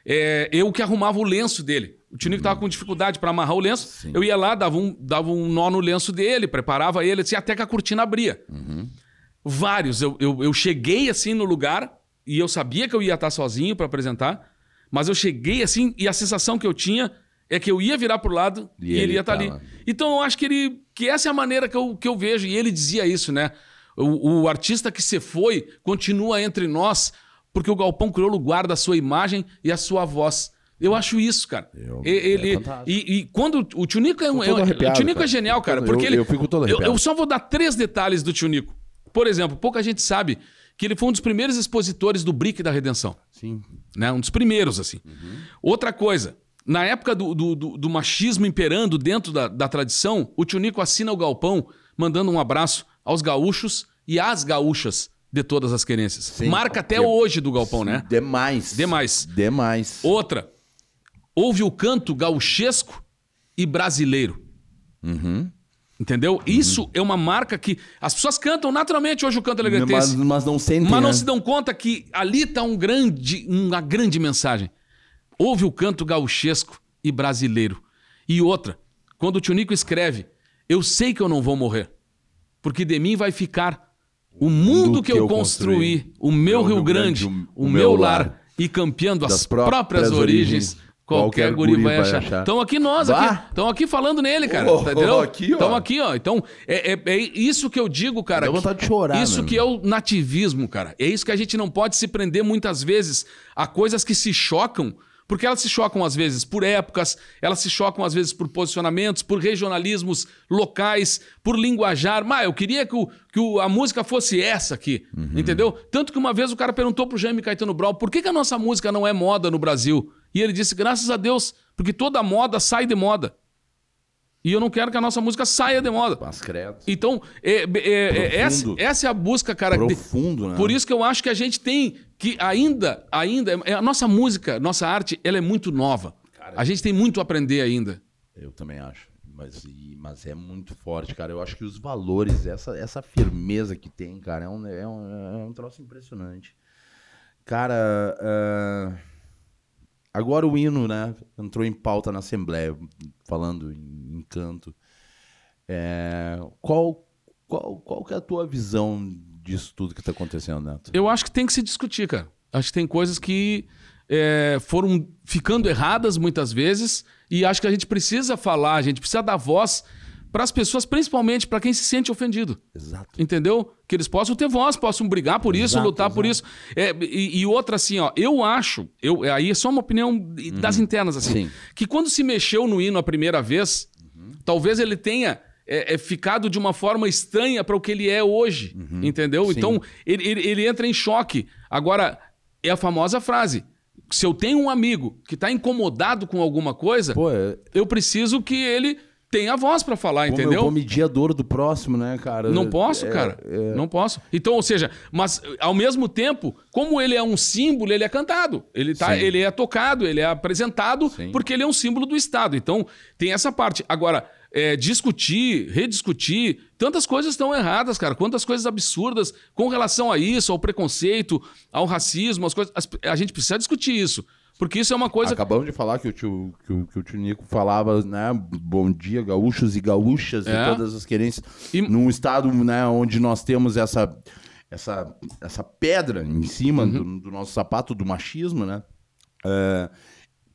é, eu que arrumava o lenço dele. O Tinico tava com dificuldade para amarrar o lenço. Sim. Eu ia lá, dava um, dava um nó no lenço dele, preparava ele, assim, até que a cortina abria. Vários. Eu, eu, eu cheguei assim no lugar e eu sabia que eu ia estar sozinho para apresentar, mas eu cheguei assim e a sensação que eu tinha é que eu ia virar pro lado E e, ele ele ia estar ali. tava. Então eu acho que ele que essa é a maneira que eu, que eu vejo e ele dizia isso, né? O, o artista que se foi continua entre nós porque o Galpão Crioulo guarda a sua imagem e a sua voz. Eu acho isso, cara. Eu- E- ele, é e, e quando o Tio Nico é um, é o Tio Nico cara. é genial, cara, Eu- porque ele eu fico todo eu, arrepiado. eu só vou dar três detalhes do Tio Nico. Por exemplo, pouca gente sabe que ele foi um dos primeiros expositores do Brick da Redenção Sim. né? Um dos primeiros, assim. Outra coisa, na época do, do, do- do machismo imperando dentro da, da tradição, o Tio Nico assina o galpão mandando um abraço aos gaúchos e às gaúchas de todas as querências. Sim, Marca até hoje do galpão, né? Demais. Demais. Demais. Outra, houve o canto gauchesco e brasileiro. Uhum. Entendeu? Isso é uma marca que as pessoas cantam naturalmente hoje o canto Mas, elegantese. mas não sentem, Mas não né? se dão conta que ali está um grande, uma grande mensagem. Houve o canto gauchesco e brasileiro. E outra, quando o Tio Nico escreve, eu sei que eu não vou morrer, porque de mim vai ficar o mundo que, eu construí, o meu Rio Grande, o, meu lar, e campeando as próprias, próprias origens, origens. Qualquer, guri, vai, achar. Estão aqui nós, Vá. aqui. Estão aqui falando nele, cara. Oh, tá entendeu? aqui, ó. Estão aqui, ó. Então, é, é- é isso que eu digo, cara. Dá que- vontade de chorar, Isso que é o nativismo, cara. É isso que a gente não pode se prender muitas vezes a coisas que se chocam, porque elas se chocam às vezes por épocas, elas se chocam às vezes por posicionamentos, por regionalismos locais, por linguajar. Mas eu queria que, o- que o- a música fosse essa aqui, Uhum. entendeu? Tanto que uma vez o cara perguntou pro Jaime Caetano Brown por que, que a nossa música não é moda no Brasil? E ele disse, graças a Deus, porque toda moda sai de moda. E eu não quero que a nossa música saia de moda. As credas. Então, é- é- é- essa, Profundo. essa é a busca, cara. Profundo, né? por isso que eu acho que a gente tem que ainda, ainda, é- a nossa música, nossa arte, ela é muito nova. A gente tem muito a aprender ainda. Eu também acho. Mas, mas é muito forte, cara. Eu acho que os valores, essa, essa firmeza que tem, cara, é um, é um, é um troço impressionante. Cara, ah, agora o hino, né? Entrou em pauta na Assembleia, falando em, canto. É, qual, qual, qual que é a tua visão disso tudo que tá acontecendo, Neto? Eu acho que tem que se discutir, cara. Acho que tem coisas que é, foram ficando erradas muitas vezes e acho que a gente precisa falar, a gente precisa dar voz para as pessoas, principalmente para quem se sente ofendido. Exato. Entendeu? Que eles possam ter voz, possam brigar por isso, Exato, lutar por isso. É, e, e outra, assim, ó, eu acho, eu, aí é só uma opinião das internas, assim, Sim. que quando se mexeu no hino a primeira vez, talvez ele tenha é, é, ficado de uma forma estranha para o que ele é hoje, entendeu? Sim. Então, ele, ele, ele entra em choque. Agora, é a famosa frase. Se eu tenho um amigo que está incomodado com alguma coisa, Pô, é, eu preciso que ele tenha voz para falar, como entendeu? eu vou medir a dor do próximo, né, cara? Não posso, É, cara. é. Não posso. Então, ou seja, mas ao mesmo tempo, como ele é um símbolo, ele é cantado. Ele, tá, Sim. ele é tocado, ele é apresentado, Sim. porque ele é um símbolo do Estado. Então, tem essa parte. Agora, é, discutir, rediscutir, tantas coisas estão erradas, cara. Quantas coisas absurdas com relação a isso, ao preconceito, ao racismo, as coisas. as- a gente precisa discutir isso. Porque isso é uma coisa. Acabamos de falar que o tio, que o, que o tio Nico falava, né? Bom dia, gaúchos e gaúchas É. e todas as querências. E- Num estado né, onde nós temos essa, essa, essa pedra em cima Uhum. do, do nosso sapato do machismo, né? É,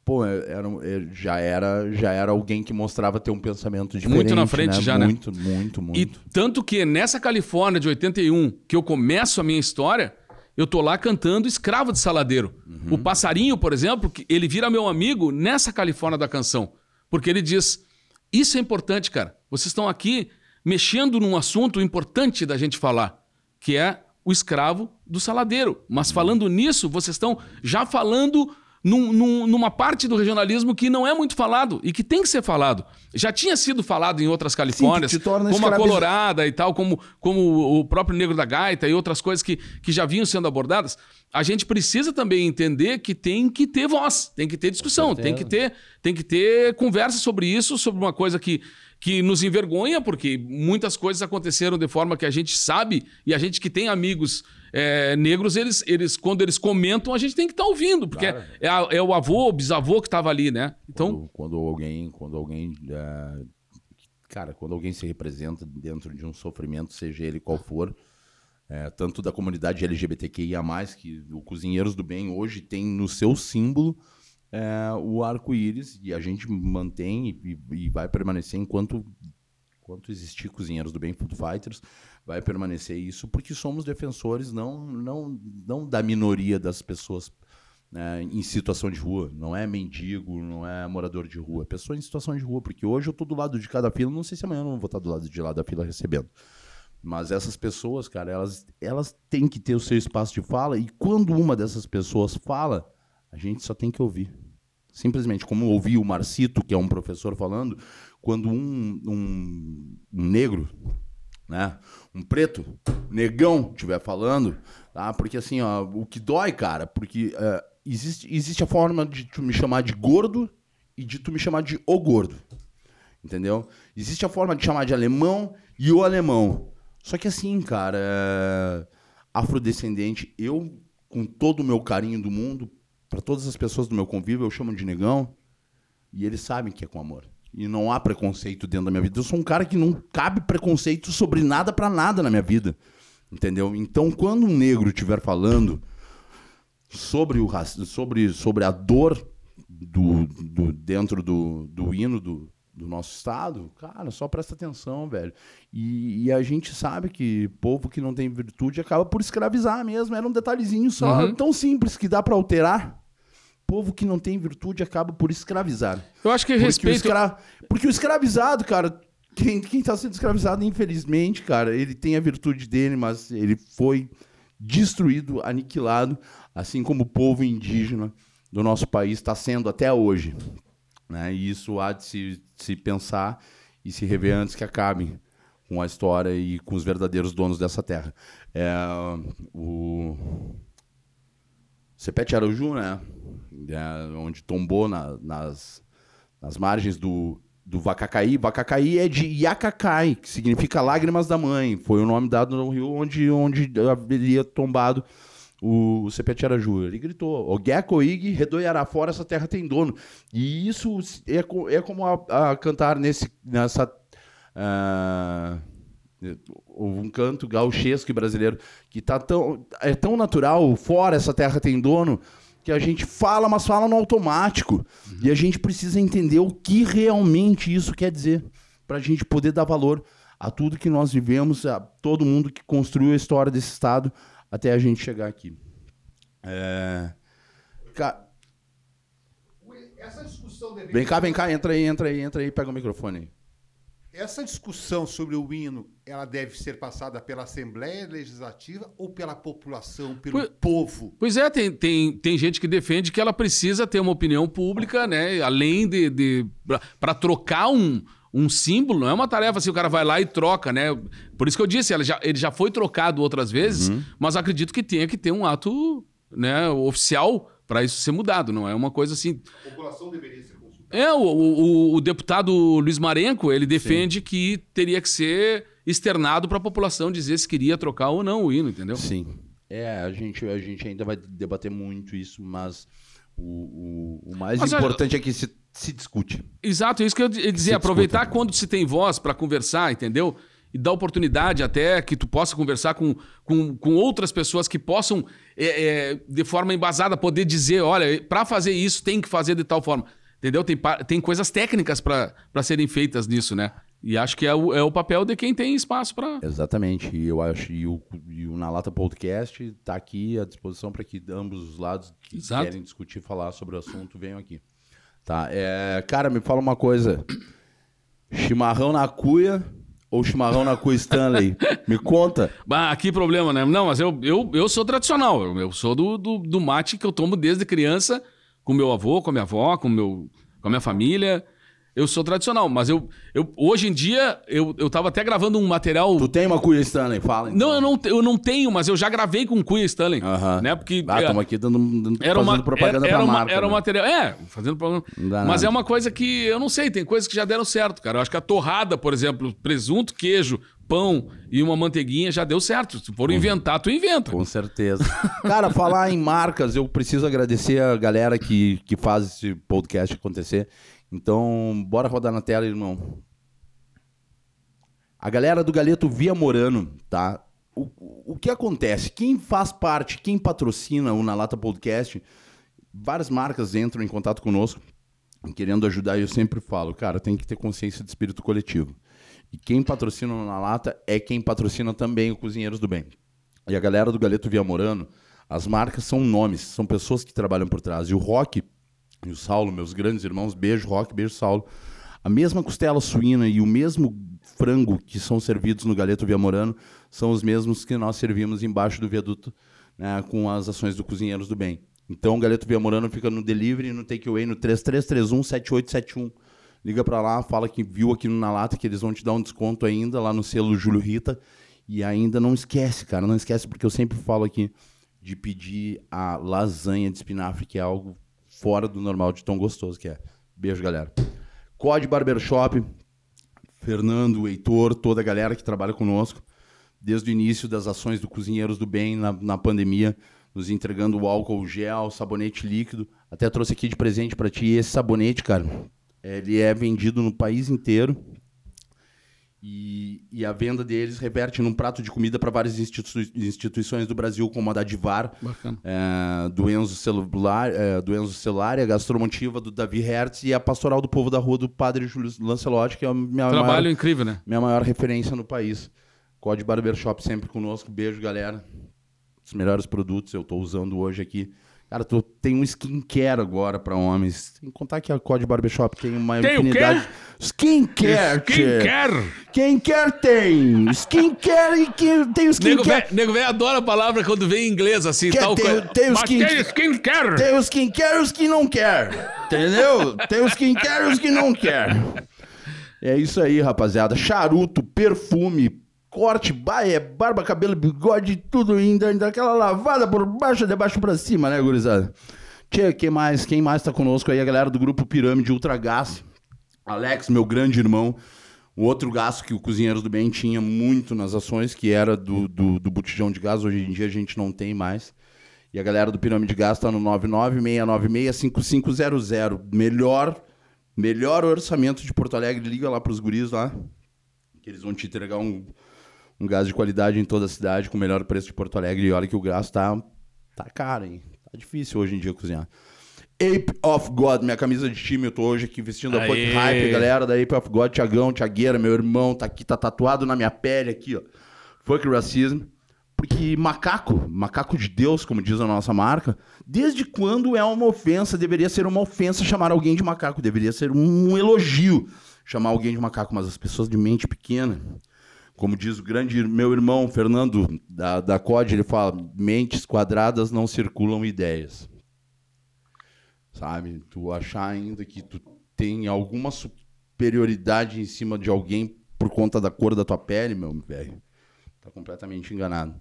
pô, era, é, já, era, já era alguém que mostrava ter um pensamento diferente. na frente né? já, né? Muito, muito, muito. E tanto que nessa Califórnia de 81, que eu começo a minha história, eu tô lá cantando Escravo de Saladeiro. O Passarinho, por exemplo, ele vira meu amigo nessa Califórnia da canção. Porque ele diz: Isso é importante, cara. Vocês estão aqui mexendo num assunto importante da gente falar, que é o escravo do saladeiro. Mas falando nisso, vocês estão já falando num- num- numa parte do regionalismo que não é muito falado e que tem que ser falado. Já tinha sido falado em outras Califórnias, torna como a escraviz- Colorada e tal, como, como o próprio Negro da Gaita e outras coisas que, que já vinham sendo abordadas. A gente precisa também entender que tem que ter voz, tem que ter discussão, tem que ter, tem que ter conversa sobre isso, sobre uma coisa que, que nos envergonha, porque muitas coisas aconteceram de forma que a gente sabe e a gente que tem amigos é, negros, eles, eles, quando eles comentam, a gente tem que estar ouvindo, porque Claro. é, a- é o avô, o bisavô que estava ali, né? Então, quando, quando alguém, quando alguém, é, cara, quando alguém se representa dentro de um sofrimento, seja ele qual for, é, tanto da comunidade LGBTQIA+, que o Cozinheiros do Bem hoje tem no seu símbolo é, o arco-íris e a gente mantém e, e vai permanecer enquanto enquanto existir Cozinheiros do Bem Food Fighters, vai permanecer isso porque somos defensores não não não da minoria das pessoas né, em situação de rua. Não é mendigo, não é morador de rua. É pessoa em situação de rua. Porque hoje eu tô do lado de cada fila, não sei se amanhã eu não vou estar do lado de lá da fila recebendo. Mas essas pessoas, cara, elas, elas têm que ter o seu espaço de fala. E quando uma dessas pessoas fala, a gente só tem que ouvir. Simplesmente, como ouvi o Marcito, que é um professor, falando, quando um, um, um negro, né, um preto, negão, estiver falando, tá? Porque assim, ó, o que dói, cara, porque é, existe, existe a forma de tu me chamar de gordo e de tu me chamar de o gordo. Entendeu? Existe a forma de chamar de alemão e o alemão. Só que assim, cara, é, afrodescendente, eu, com todo o meu carinho do mundo, para todas as pessoas do meu convívio, eu chamo de negão. E eles sabem que é com amor. E não há preconceito dentro da minha vida. Eu sou um cara que não cabe preconceito sobre nada pra nada na minha vida. Entendeu? Então, quando um negro estiver falando sobre, o sobre, sobre a dor do, do- dentro do, do hino do, do nosso estado, cara, só presta atenção, velho. E, e a gente sabe que povo que não tem virtude acaba por escravizar mesmo. Era um detalhezinho só, Uhum. tão simples que dá pra alterar. Povo que não tem virtude acaba por escravizar. Eu acho que Porque, o, respeito. escra... Porque o escravizado, cara, quem, quem tá sendo escravizado, infelizmente, cara, ele tem a virtude dele, mas ele foi destruído, aniquilado, assim como o povo indígena do nosso país está sendo até hoje. Né? E isso há de se, se pensar e se rever antes que acabe com a história e com os verdadeiros donos dessa terra. É, o Cepete Arauju, né? É, onde tombou na- nas, nas margens do, do Vacacaí. Vacacaí é de Iacacai, que significa lágrimas da mãe. Foi o nome dado no rio onde, onde haveria tombado o, o Cepete Araju. Ele gritou: Ogecoig, Redoiará fora, essa terra tem dono. E isso é, co- é como a, a cantar nesse, nessa. ah, um canto gauchesco e brasileiro que tá tão, é tão natural, fora essa terra tem dono, que a gente fala, mas fala no automático. E a gente precisa entender o que realmente isso quer dizer, para a gente poder dar valor a tudo que nós vivemos, a todo mundo que construiu a história desse estado até a gente chegar aqui. É... ca- Essa discussão deveria- Vem cá, vem cá, entra aí, entra aí, entra aí, pega o microfone aí. Essa discussão sobre o hino, ela deve ser passada pela Assembleia Legislativa ou pela população, pelo Pois- povo? Pois é, tem, tem, tem gente que defende que ela precisa ter uma opinião pública, né? Além de. de para trocar um, um símbolo, não é uma tarefa assim, o cara vai lá e troca, né? Por isso que eu disse, ela já, ele já foi trocado outras vezes, mas acredito que tenha que ter um ato né, oficial para isso ser mudado. Não é uma coisa assim. A população deveria ser consultada. É, o, o, o deputado Luiz Marenco, ele defende que teria que ser externado para a população dizer se queria trocar ou não o hino, entendeu? Sim. É, a gente, a gente ainda vai debater muito isso, mas o, o, o mais Mas olha- importante é que se, se discute. Exato, é isso que eu ia dizer. Aproveitar discuta. quando se tem voz para conversar, entendeu? E dar oportunidade até que tu possa conversar com, com, com outras pessoas que possam, é, é, de forma embasada, poder dizer: olha, para fazer isso tem que fazer de tal forma. Entendeu? Tem, tem coisas técnicas para serem feitas nisso, né? E acho que é o, é o papel de quem tem espaço para. Exatamente. E eu acho e o, e o Na Lata Podcast está aqui à disposição para que ambos os lados que Exato. querem discutir, falar sobre o assunto, venham aqui. Tá. É, cara, me fala uma coisa. Chimarrão na cuia ou chimarrão na cuia Stanley? Me conta. Bah, que problema, né? Não, mas eu, eu, eu sou tradicional. Eu, eu sou do, do, do mate que eu tomo desde criança, com meu avô, com a minha avó, com, meu, com a minha família. Eu sou tradicional, mas eu, eu hoje em dia, eu, eu tava até gravando um material. Tu tem uma cuia Stanley? Fala. então. Não, eu não, eu não tenho, mas eu já gravei com Cuia Stanley. Aham. Né? Porque. Ah, é, estamos aqui dando, dando era fazendo uma, propaganda era, era pra uma, marca. Era um né? material. É, fazendo dá Mas nada. é uma coisa que eu não sei, tem coisas que já deram certo, cara. Eu acho que a torrada, por exemplo, presunto, queijo, pão e uma manteiguinha já deu certo. Se for inventar, tu inventa. Com certeza. Cara, falar em marcas, eu preciso agradecer a galera que, que faz esse podcast acontecer. Então, bora rodar na tela, irmão. A galera do Galeto Via Morano, tá? O, o- que acontece? Quem faz parte, quem patrocina o Na Lata Podcast, várias marcas entram em contato conosco querendo ajudar e eu sempre falo, cara, tem que ter consciência de espírito coletivo. E quem patrocina o Na Lata é quem patrocina também o Cozinheiros do Bem. E a galera do Galeto Via Morano, as marcas são nomes, são pessoas que trabalham por trás. E o Rock e o Saulo, meus grandes irmãos, beijo Rock, beijo Saulo. A mesma costela suína e o mesmo frango que são servidos no Galeto Via Morano são os mesmos que nós servimos embaixo do viaduto né, com as ações do Cozinheiros do Bem. Então o Galeto Via Morano fica no delivery no takeaway no 3331-7871. Liga pra lá, fala que viu aqui no Na Lata que eles vão te dar um desconto ainda lá no selo Júlio Rita. E ainda não esquece, cara, não esquece porque eu sempre falo aqui de pedir a lasanha de espinafre, que é algo fora do normal de tão gostoso que é. Beijo, galera. Code Barbershop, Fernando, Heitor, toda a galera que trabalha conosco, desde o início das ações do Cozinheiros do Bem na, na pandemia, nos entregando o álcool gel, sabonete líquido. Até trouxe aqui de presente pra ti esse sabonete, cara. Ele é vendido no país inteiro. E, e a venda deles reverte num prato de comida para várias institui- instituições do Brasil, como a da Divar, é, do Enzo Celular, é, do Enzo Celular, a Gastromotiva do Davi Hertz e a Pastoral do Povo da Rua do Padre Júlio Lancelotti, que é a minha Trabalho maior, incrível, né? minha maior referência no país. Code Barbershop sempre conosco. Beijo, galera. Os melhores produtos eu tô usando hoje aqui. Cara, tô, tem um skincare agora pra homens. Sem contar que a Code Barbershop tem uma Tem o quê? infinidade. Skincare. Quem quer? Tem. Skincare e que tem o skincare. nego velho adora a palavra quando vem em inglês, assim, Quer tal ter- coisa. tem os Mas tem skincare. Tem os que quer e os que não quer. Entendeu? Tem os que quer e os que não quer. É isso aí, rapaziada. Charuto, perfume, corte, baia, barba, cabelo, bigode, tudo ainda, ainda aquela lavada por baixo, de baixo pra cima, né, gurizada? Tchê, quem mais? Quem mais tá conosco aí? A galera do grupo Pirâmide Ultra Gás. Alex, meu grande irmão. O outro gasto que o Cozinheiros do Bem tinha muito nas ações, que era do, do, do botijão de gás. Hoje em dia a gente não tem mais. E a galera do Pirâmide Gás tá no 996965500. Melhor, melhor orçamento de Porto Alegre. Liga lá pros guris lá. Que eles vão te entregar um, um gás de qualidade em toda a cidade com o melhor preço de Porto Alegre. E olha que o gás tá, tá caro, hein? Tá difícil hoje em dia cozinhar. Ape of God, minha camisa de time, eu tô hoje aqui vestindo a. Fuck Hype, galera da Ape of God, Tiagão, Tiagueira, meu irmão, tá aqui, tá tatuado na minha pele aqui, ó. Fuck Racism. Porque macaco, macaco de Deus, como diz a nossa marca, desde quando é uma ofensa, deveria ser uma ofensa chamar alguém de macaco, deveria ser um elogio chamar alguém de macaco, mas as pessoas de mente pequena, como diz o grande meu irmão Fernando da, da COD, ele fala: mentes quadradas não circulam ideias. Sabe? Tu achar ainda que tu tem alguma superioridade em cima de alguém por conta da cor da tua pele, meu velho, tá completamente enganado.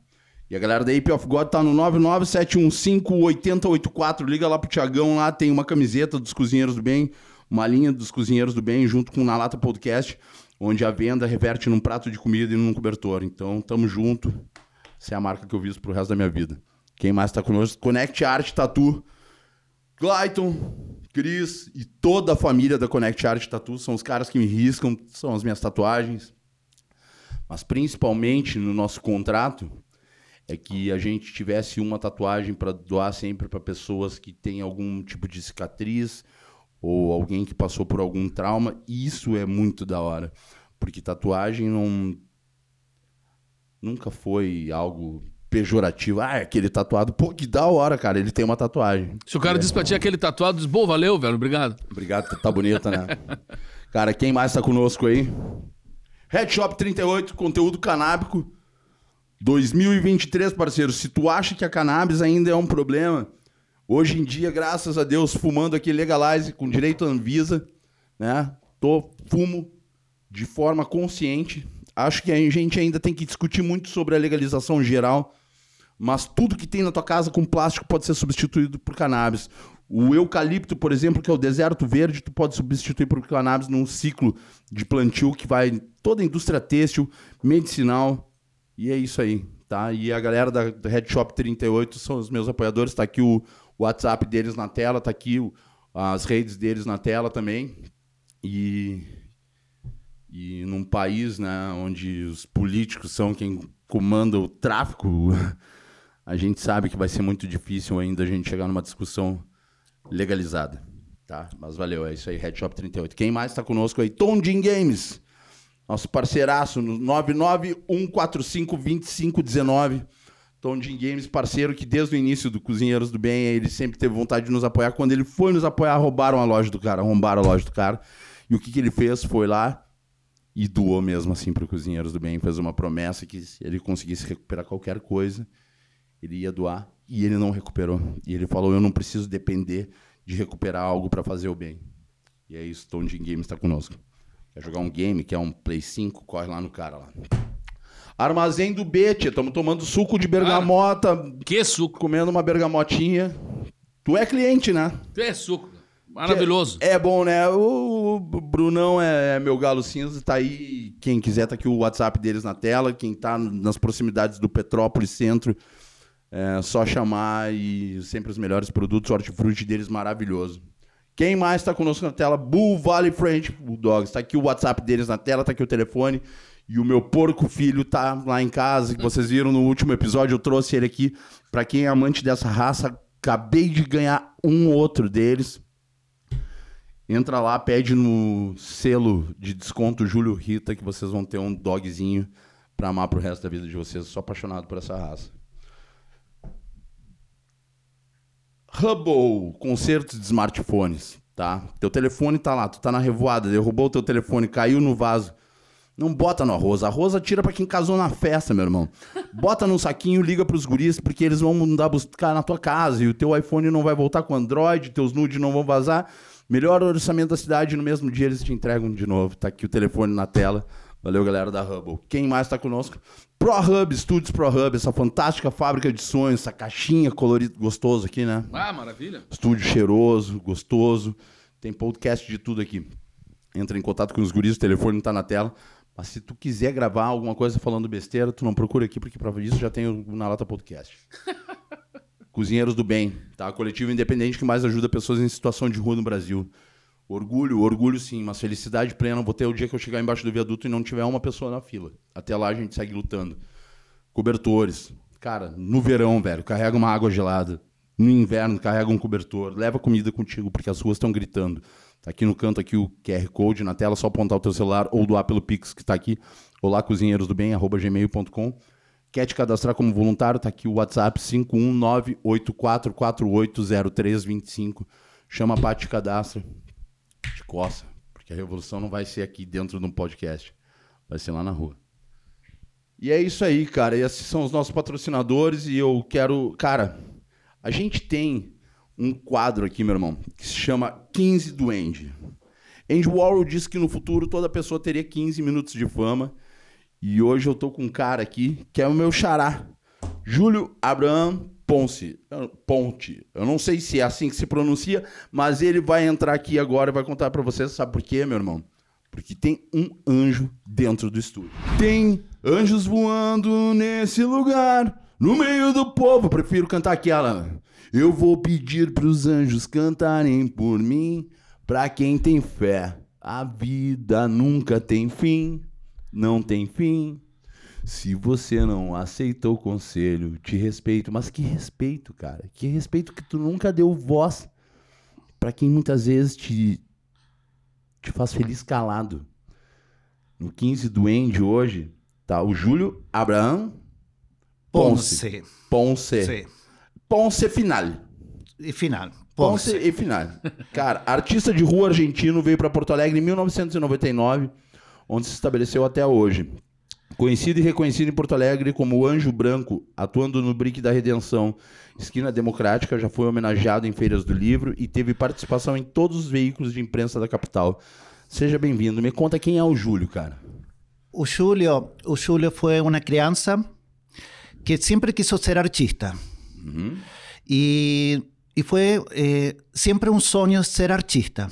E a galera da Ape of God tá no 997158084. Liga lá pro Tiagão lá, tem uma camiseta dos Cozinheiros do Bem, uma linha dos Cozinheiros do Bem, junto com o Na Lata Podcast, onde a venda reverte num prato de comida e num cobertor. Então, tamo junto. Essa é a marca que eu visto pro resto da minha vida. Quem mais tá conosco? Connect Art Tattoo. Clayton, Cris e toda a família da Connect Art Tattoo são os caras que me riscam, são as minhas tatuagens. Mas principalmente no nosso contrato é que a gente tivesse uma tatuagem para doar sempre para pessoas que têm algum tipo de cicatriz ou alguém que passou por algum trauma. Isso é muito da hora, porque tatuagem não nunca foi algo pejorativo. Ah, é aquele tatuado, pô, que da hora, cara, ele tem uma tatuagem. Se o cara diz pra ti aquele tatuado, diz, bom, valeu, velho, obrigado. Obrigado, tá- bonita, né? Cara, quem mais tá conosco aí? Red Shop 38, conteúdo canábico. 2023, parceiro. Se tu acha que a cannabis ainda é um problema, hoje em dia, graças a Deus, fumando aqui legalize com direito à Anvisa, né? Tô fumo de forma consciente. Acho que a gente ainda tem que discutir muito sobre a legalização geral, mas tudo que tem na tua casa com plástico pode ser substituído por cannabis. O eucalipto, por exemplo, que é o deserto verde, tu pode substituir por cannabis num ciclo de plantio que vai toda a indústria têxtil, medicinal, e é isso aí, tá? E a galera da Red Shop 38 são os meus apoiadores, tá aqui o WhatsApp deles na tela, tá aqui as redes deles na tela também. E e num país, né, onde os políticos são quem comanda o tráfico, a gente sabe que vai ser muito difícil ainda a gente chegar numa discussão legalizada, tá? Mas valeu, é isso aí, Red Shop 38. Quem mais tá conosco aí? Tondin Games, nosso parceiraço no 991452519. Tondin Games, parceiro que desde o início do Cozinheiros do Bem, ele sempre teve vontade de nos apoiar. Quando ele foi nos apoiar, roubaram a loja do cara, arrombaram a loja do cara. E o que, que ele fez? Foi lá e doou mesmo assim para o Cozinheiros do Bem. Fez uma promessa que se ele conseguisse recuperar qualquer coisa, ele ia doar. E ele não recuperou. E ele falou: Eu não preciso depender de recuperar algo para fazer o bem. E é isso, Tondin Games está conosco. Quer jogar um game, quer um Play 5, corre lá no cara lá. Armazém do Bete, estamos tomando suco de bergamota, Que suco. comendo uma bergamotinha. Tu é cliente, né? Que suco. Maravilhoso. É bom, né? O Brunão é meu galo cinza, tá aí. Quem quiser, tá aqui o WhatsApp deles na tela. Quem tá nas proximidades do Petrópolis Centro, é só chamar e sempre os melhores produtos. Hortifruti deles maravilhoso. Quem mais tá conosco na tela? Bull Valley French Bulldogs. Tá aqui o WhatsApp deles na tela, tá aqui o telefone. E o meu porco filho tá lá em casa, que vocês viram no último episódio, eu trouxe ele aqui. Pra quem é amante dessa raça, acabei de ganhar um outro deles. Entra lá, pede no selo de desconto Júlio Rita que vocês vão ter um dogzinho pra amar pro resto da vida de vocês. Eu sou apaixonado por essa raça. Hubble, concertos de smartphones, tá? Teu telefone tá lá, tu tá na revoada, derrubou o teu telefone, caiu no vaso. Não bota no arroz. Arroz atira pra quem casou na festa, meu irmão. Bota num saquinho, liga pros guris, porque eles vão mandar buscar na tua casa e o teu iPhone não vai voltar com Android, teus nudes não vão vazar. Melhor orçamento da cidade, no mesmo dia eles te entregam de novo. Tá aqui o telefone na tela. Valeu, galera da Hubble. Quem mais tá conosco? ProHub, Estúdios ProHub, essa fantástica fábrica de sonhos, essa caixinha colorida, gostoso aqui, né? Ah, maravilha. Estúdio cheiroso, gostoso. Tem podcast de tudo aqui. Entra em contato com os guris, o telefone tá na tela. Mas se tu quiser gravar alguma coisa falando besteira, tu não procura aqui, porque pra isso já tem o Na Lata Podcast. Cozinheiros do Bem, tá? Coletivo independente que mais ajuda pessoas em situação de rua no Brasil. Orgulho, orgulho sim, mas felicidade plena. Vou ter o dia que eu chegar embaixo do viaduto e não tiver uma pessoa na fila. Até lá a gente segue lutando. Cobertores. Cara, no verão, velho, carrega uma água gelada. No inverno, carrega um cobertor. Leva comida contigo, porque as ruas estão gritando. Tá aqui no canto aqui o QR Code na tela, só apontar o teu celular ou doar pelo Pix que tá aqui. Olá, cozinheiros do bem, arroba gmail.com. Quer te cadastrar como voluntário? Tá aqui o WhatsApp 51984480325. Chama a Paty Cadastra. Te coça, porque a revolução não vai ser aqui dentro de um podcast. Vai ser lá na rua. E é isso aí, cara. Esses são os nossos patrocinadores e eu quero... Cara, a gente tem um quadro aqui, meu irmão, que se chama 15 do Andy. Andy Warhol disse que no futuro toda pessoa teria 15 minutos de fama. E hoje eu tô com um cara aqui que é o meu xará, Júlio Abraham Ponce. Ponte. Eu não sei se é assim que se pronuncia, mas ele vai entrar aqui agora e vai contar para vocês. Sabe por quê, meu irmão? Porque tem um anjo dentro do estúdio. Tem anjos voando nesse lugar, no meio do povo. Eu prefiro cantar aquela. Eu vou pedir pros anjos cantarem por mim. Pra quem tem fé, a vida nunca tem fim. Não tem fim. Se você não aceitou o conselho, te respeito. Mas que respeito, cara. Que respeito que tu nunca deu voz para quem muitas vezes te, te faz feliz calado. No 15 do End hoje, tá o Júlio Abraham Ponce. Ponce. Ponce Final. Y final. Ponce Ponce. e Final. Cara, artista de rua argentino, veio para Porto Alegre em 1999, onde se estabeleceu até hoje. Conhecido e reconhecido em Porto Alegre como o Anjo Branco, atuando no Brick da Redenção, esquina democrática, já foi homenageado em feiras do livro e teve participação em todos os veículos de imprensa da capital. Seja bem-vindo. Me conta quem é o Júlio, cara. O Julio, o Julio fue una crianza que siempre quiso ser artista. Y, y fue eh, siempre un sueño ser artista.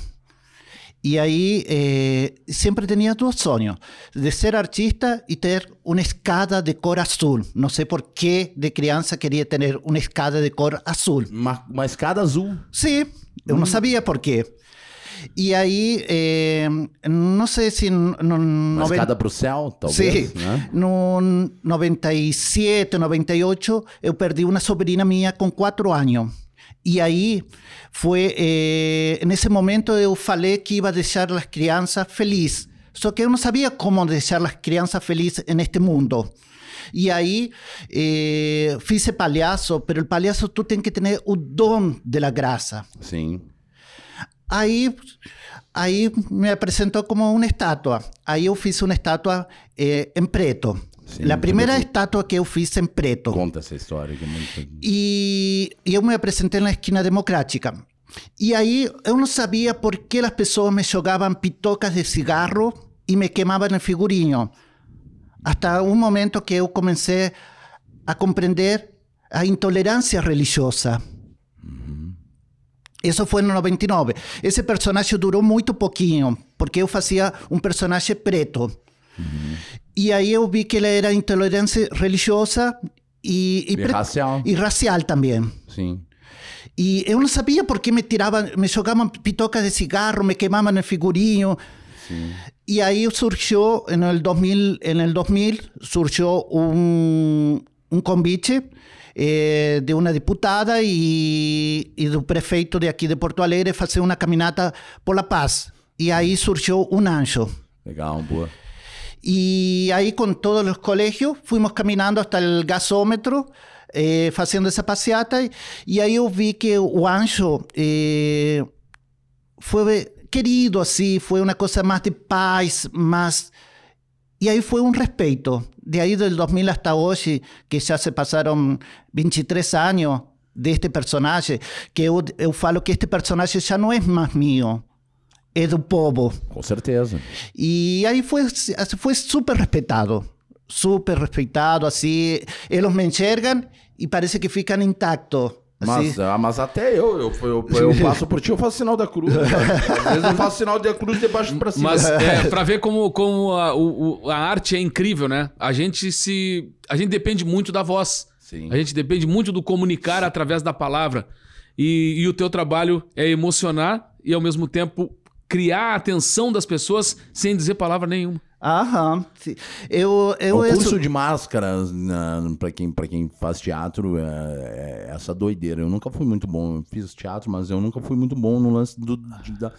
Y ahí eh, siempre tenía dos sueños, de ser artista y tener una escada de cor azul. No sé por qué de crianza quería tener una escada de cor azul. Uma escada azul. Sí, yo no sabía por qué. Y ahí, eh, no sé si... No, noven- escada pro céu, talvez. Sí, Né? no 97, 98, eu perdi una sobrina mía con cuatro años. Y ahí fue, eh, en ese momento eu falei que iba a dejar las crianças feliz. Só que eu não sabia cómo dejar las crianças feliz en este mundo. Y ahí eh, fiz palhaço, pero el palhaço tú tienes que tener o dom de la graça. Sim. Aí, aí me apresentou como uma estátua. Aí eu fiz uma estátua eh, em preto. Sim, a primeira estátua que eu fiz em preto. Conta essa história que é muito. E, e eu me apresentei na esquina democrática. E aí eu não sabia por que as pessoas me jogavam pitocas de cigarro e me queimavam no figurinho. Hasta um momento que eu comecei a compreender a intolerância religiosa. Isso foi no 99. Esse personagem durou muito pouquinho, porque eu fazia um personagem preto. E aí eu vi que era intolerância religiosa e, E pre- racial. e racial também. Sim. E eu não sabia por que me tiravam, me jogavam pitocas de cigarro, me queimavam no figurinho. Y ahí surgió, en el 2000, en el 2000 surgió un, un convite eh, de una diputada y, y del prefeito de aquí de Porto Alegre hacer una caminata por la paz. Y ahí surgió un ancho. Legal, boa. Y ahí con todos los colegios fuimos caminando hasta el gasómetro, eh, haciendo esa paseata. Y, y ahí yo vi que o ancho eh, fue querido así, fue una cosa más de paz, más... Y ahí fue un respeto. De ahí del 2000 hasta hoy, que ya se pasaron 23 años de este personaje, que eu, eu falo que este personaje ya no es más mío, es do povo. Com certeza. Y ahí fue, fue súper respetado, súper respetado, así. Ellos me enxergan y parece que fican intactos. Mas, Assim. ah, mas até eu, eu, eu, eu passo por ti, eu faço sinal da cruz. cara. Às vezes eu faço sinal da cruz de baixo pra cima. Mas é, pra ver como, como a, o- a arte é incrível, né? A gente se. A gente depende muito da voz. Sim. A gente depende muito do comunicar através da palavra. E, e o teu trabalho é emocionar e, ao mesmo tempo, criar a atenção das pessoas sem dizer palavra nenhuma. Aham. Eu, eu, o curso sou- de máscaras, na, pra, quem, pra quem faz teatro, é, é essa doideira. Eu nunca fui muito bom. Eu fiz teatro, mas eu nunca fui muito bom no lance do, de- da,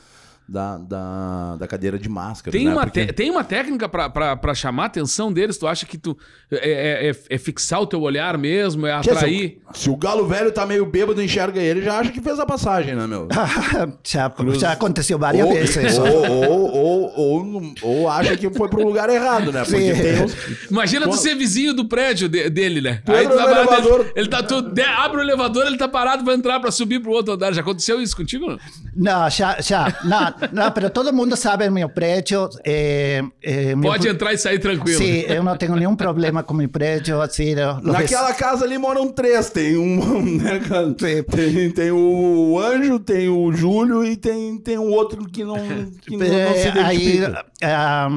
da, da, da cadeira de máscaras. Tem, né? uma, Porque- te- tem uma técnica pra chamar a atenção deles? Tu acha que tu é, é- é- é fixar o teu olhar mesmo? É Tia, atrair? Se, o- se o galo velho tá meio bêbado, enxerga ele, já acha que fez a passagem, né, meu? já, já aconteceu várias ou, vezes ou, ou, ou, ou, ou acha que foi pro lugar errado, né? Porque Sim. tem uns, Imagina tu ser vizinho do prédio de- dele, né? Tu entra tu tá no parado, elevador. Ele, ele tá tudo. de- abre o elevador, ele tá parado pra entrar pra subir pro outro andar. Já aconteceu isso contigo? não? Não, já, já. Não, não, pero todo mundo sabe meu prédio. É, é, meu Pode pr- entrar e sair tranquilo. Sim, eu não tenho nenhum problema com meu prédio. Assim, eu- Naquela casa ali moram três. Tem um, né, cara? Tem, tem o Anjo, tem o Júlio e tem, tem um outro que não, que não, não se É, aí identifica. a,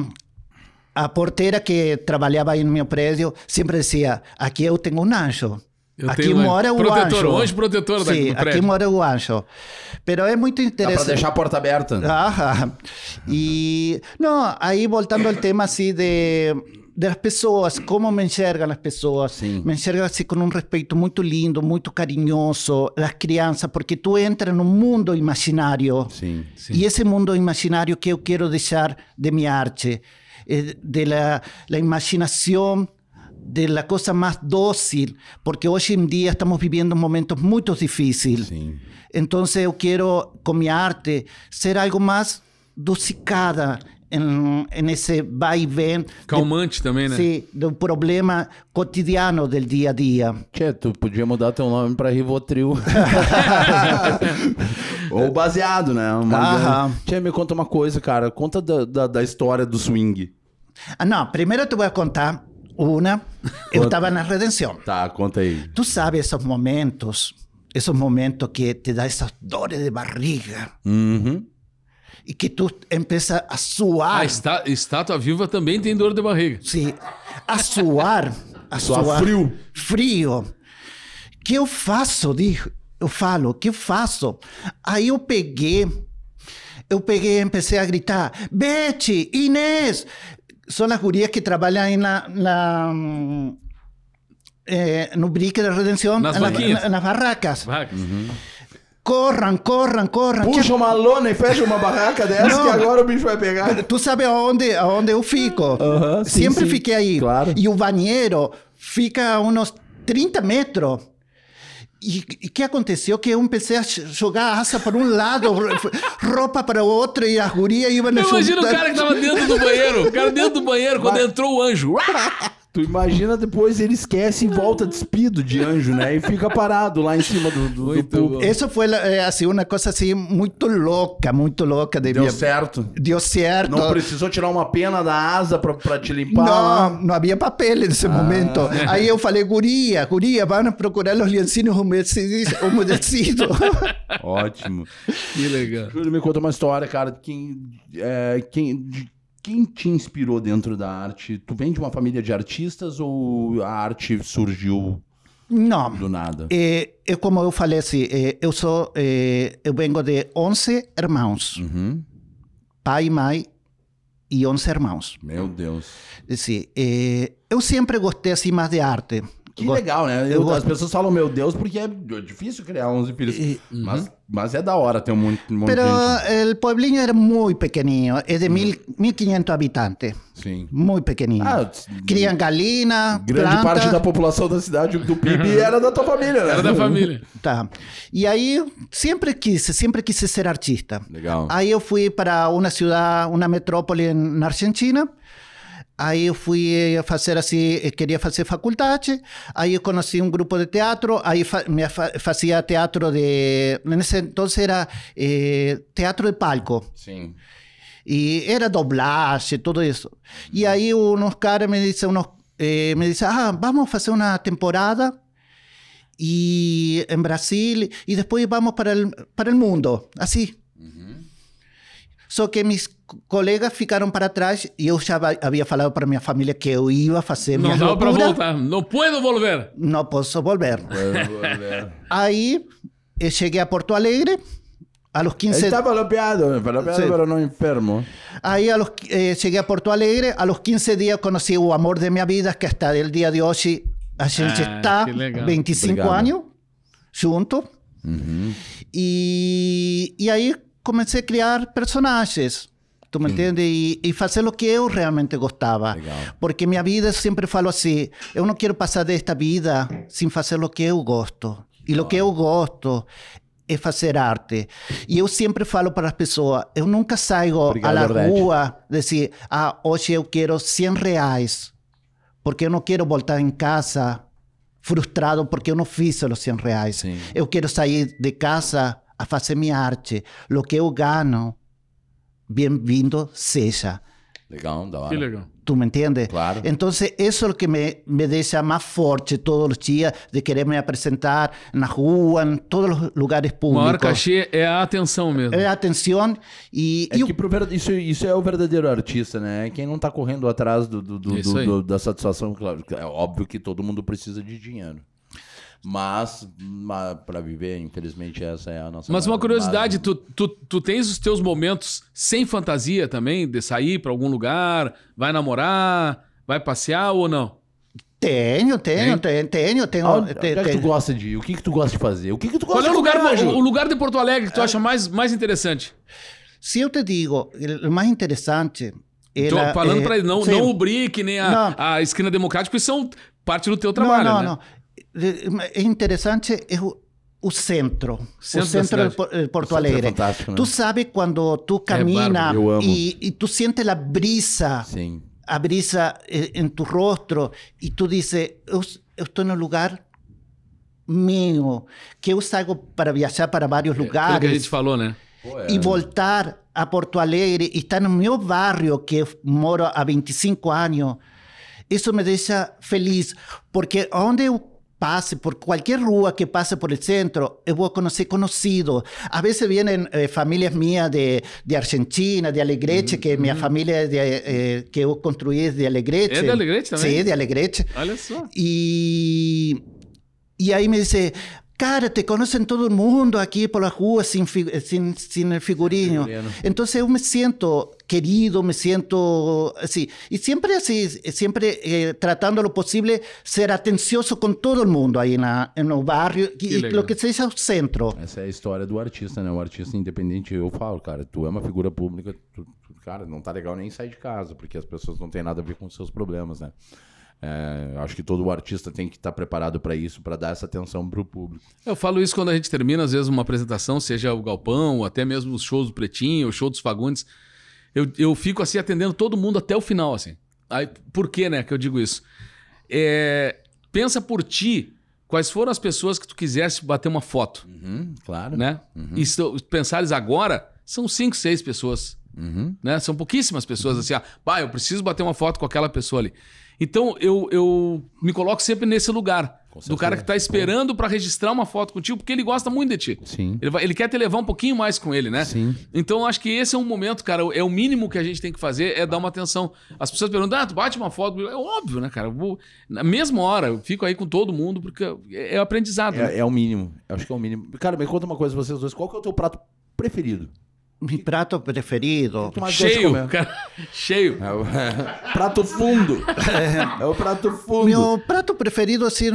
a porteira que trabalhava aí no meu prédio sempre dizia: aqui eu tenho um anjo. Eu aqui tenho mora o protetor, anjo. anjo protetor da- Sim, do aqui mora o anjo. Pero é muito Dá interessante. pra deixar a porta aberta. Ajá. Y no, ahí voltando al tema así de, las pessoas, como me enxergam as pessoas. Sim. Me enxergam assim com um respeito muito lindo, muito carinhoso, as crianças, porque tu entra num mundo imaginário. Sim. E esse mundo imaginário que eu quero deixar de minha arte, eh, de la, la imaginação, de la cosa más dócil, porque hoje em dia estamos viviendo momentos muito difíceis. Sim. Entonces yo quiero con mi arte ser algo más dosicada en, en ese va y ven de- Calmante também, né? sí, del problema cotidiano del día a día. Tchê, tu podia mudar teu nome pra Rivotril. Ou baseado, né? Uma-. Tchê, me conta uma coisa, cara. Conta da, da, da história do swing. Ah, no, primero te voy a contar una. Yo estaba en la redención. Tá, conta aí. Tú sabes esos momentos, esos momentos que te da esas dores de barriga Uhum. y que tú empiezas a suar. A está- estátua viva também tem dor de barriga. Sim, a suar. A Suar suar, frio. Frio. que eu faço? Digo, eu falo, que eu faço? Aí eu peguei, eu peguei e comecei a gritar, Betty, Inês, são as gurias que trabalham aí na, na, hum, eh, no Brique da Redenção, Nas na- barraquinhas. na- nas barracas. Corram, corram, corram. Puxa uma lona e fecha uma barraca dessa Não. que agora o bicho vai pegar. Tu sabe aonde, aonde eu fico? Aham, sim, Sempre sim. fiquei aí. Claro. E o banheiro fica a uns 30 metros. E o que aconteceu? Que eu comecei a jogar asa para um lado, roupa para o outro, e as gurias iam Eu imagino o cara que tava dentro do banheiro. O cara dentro do banheiro, quando entrou o anjo. Tu imagina depois ele esquece e volta despido de anjo, né? E fica parado lá em cima do, do, do. Isso foi eh, assim, uma coisa assim, muito louca, muito louca. De Deu minha- certo. Deu certo. Não precisou tirar uma pena da asa pra, pra te limpar. Não, não havia papel nesse momento. Aí eu falei, guria, guria, vão procurar os lencinhos umedecidos. Ótimo. Que legal. Júlio, me conta uma história, cara. Quem, é, quem, de- quem te inspirou dentro da arte? Tu vem de uma família de artistas ou a arte surgiu não. do nada? Eh, eu, como eu falei assim, eh, eu sou, eh, eu vengo de 11 irmãos, Uhum. pai, mãe e 11 irmãos. Meu Deus. Assim, eh, eu sempre gostei assim mais de arte. Que Gosto- legal, né? eu As pessoas falam, meu Deus, porque é difícil criar 11 filhos. E- Mas, mas é da hora ter um monte, um monte Pero de gente. el pueblillo era muy pequeño, es de mil, 1500 habitantes, Sim. muy pequeño. Ah, tss, Crían galina, grande planta, parte da população da cidade, do PIB, era da tua família, né? Era da família. tá. E aí sempre quise, sempre quise ser artista. Legal. Aí eu fui para uma cidade, uma metrópole na Argentina. Aí eu fui eh, fazer assim, eh, queria fazer faculdade. Aí eu conheci um grupo de teatro. Aí fa me fa fazia teatro de. Nesse entonces era eh, teatro de palco. Sim. Y era doblaje, todo eso. Y ahí unos caras me dicen, unos, eh, me dicen, ah, vamos a hacer una temporada y en Brasil y después vamos para el, para el mundo, así. Só que mis colegas ficaram para trás e eu já havia falado para minha família que eu ia fazer Não minha dava pra loucura. voltar. Não puedo volver. Não posso volver. Ele Aí eu cheguei a Porto Alegre, a los 15 estava lopeado, lopeado, Sí. pero no enfermo. Aí a los, eh, cheguei a Porto Alegre, a los 15 dias conheci o amor de minha vida, que hasta el dia de hoje a gente Ah, está que legal. 25 Obrigado. anos junto. E, e aí comecei a criar personagens. Tu me entende? E, e fazer o que eu realmente gostava. Legal. Porque minha vida, sempre falo assim: eu não quero passar desta vida sem fazer o que eu gosto. E o que eu gosto é fazer arte. E eu sempre falo para as pessoas: eu nunca saio Obrigado, à rua dizer, ah, hoje eu quero 100 reais. Porque eu não quero voltar em casa frustrado porque eu não fiz os 100 reais. Sim. Eu quero sair de casa a fazer minha arte. O que eu ganho, bem-vindo seja. Legal, da hora. Que legal. ¿Tú me entiendes? Claro. Entonces, eso es lo que me, me deja más fuerte todos los días de quererme presentar en la rua, en todos los lugares O maior públicos. cachê é a atenção mesmo. É atenção e, É e que pro isso, isso é o verdadeiro artista, né? É Quem não tá correndo atrás do, do- do- Isso do- da satisfação, claro. É óbvio que todo mundo precisa de dinheiro. Mas, ma- pra viver, infelizmente, essa é a nossa. Mas uma curiosidade, tu, tu, tu tens os teus momentos sem fantasia também, de sair pra algum lugar, vai namorar, vai passear ou não? tenho, tenho, tenho, tenho, tenho, Onde, é que tu gosta de ir? O que, que tu gosta de fazer? O que, que tu Qual gosta é o de lugar, o, o lugar de Porto Alegre que tu acha mais, mais interessante? Se eu te digo, o mais interessante... Ela, falando é- pra ele, não, não o Brick, nem a, Não. a esquina democrática, porque são parte do teu trabalho, não, né? não, não. É interessante é o, o centro. Centro o centro de Porto é Alegre. né? Tu sabe quando tu camina amo. e, e tu sente a brisa, Sim. a brisa em tu rostro e tu dizes, eu, eu estou no lugar meu, que eu saio para viajar para vários lugares que a gente falou, né? Pô, é. e voltar a Porto Alegre e estar no meu bairro, que eu moro há 25 anos, isso me deixa feliz, porque onde eu passe, por qualquer rua que passe por el centro, eu vou conhecer conhecido. Às vezes vêm eh, famílias minhas de, de Argentina, de Alegrete, que minha família é de, eh, que eu construí de Alegrete. É de Alegrete também? Sim, de Alegrete. Olha só. Y, y ahí me dice, cara, te conocen todo el mundo aquí por las ruas sin, fi- sin, sin el figurino. Figurino. Entonces yo me siento querido, me siento así. Y siempre así, siempre eh, tratando lo posible ser atencioso con todo el mundo ahí en, la, en los barrios y, y lo que seja el centro. Essa é a história do artista, né? O artista independente, eu falo, cara, tu é uma figura pública, tu, tu- cara, não tá legal nem sair de casa, porque as pessoas não têm nada a ver com os seus problemas, né? É, acho que todo artista tem que estar preparado para isso, para dar essa atenção pro público. Eu falo isso quando a gente termina, às vezes, uma apresentação, seja o Galpão, ou até mesmo os shows do Pretinho, o show dos Fagundes. Eu, eu fico assim atendendo todo mundo até o final, assim. Aí, por que, né, que eu digo isso? É, pensa por ti quais foram as pessoas que tu quisesse bater uma foto, Uhum, claro. né? E se pensares agora, são cinco, seis pessoas, Uhum. né? São pouquíssimas pessoas assim, ah, pá, eu preciso bater uma foto com aquela pessoa ali. Então eu, eu me coloco sempre nesse lugar. Do cara que tá esperando pra registrar uma foto contigo, porque ele gosta muito de ti. Sim. Ele, vai- ele quer te levar um pouquinho mais com ele, né? Sim. Então, acho que esse é um momento, cara. É o mínimo que a gente tem que fazer é dar uma atenção. As pessoas perguntam, ah, tu bate uma foto. É óbvio, né, cara? Eu vou... Na mesma hora, eu fico aí com todo mundo, porque é, é aprendizado. né? É, é o mínimo. Eu acho que é o mínimo. Cara, me conta uma coisa, vocês dois. Qual que é o teu prato preferido? Mi prato preferido. Cheio, cara. Cheio. É o prato fundo. É o prato fundo. Meu prato preferido, assim,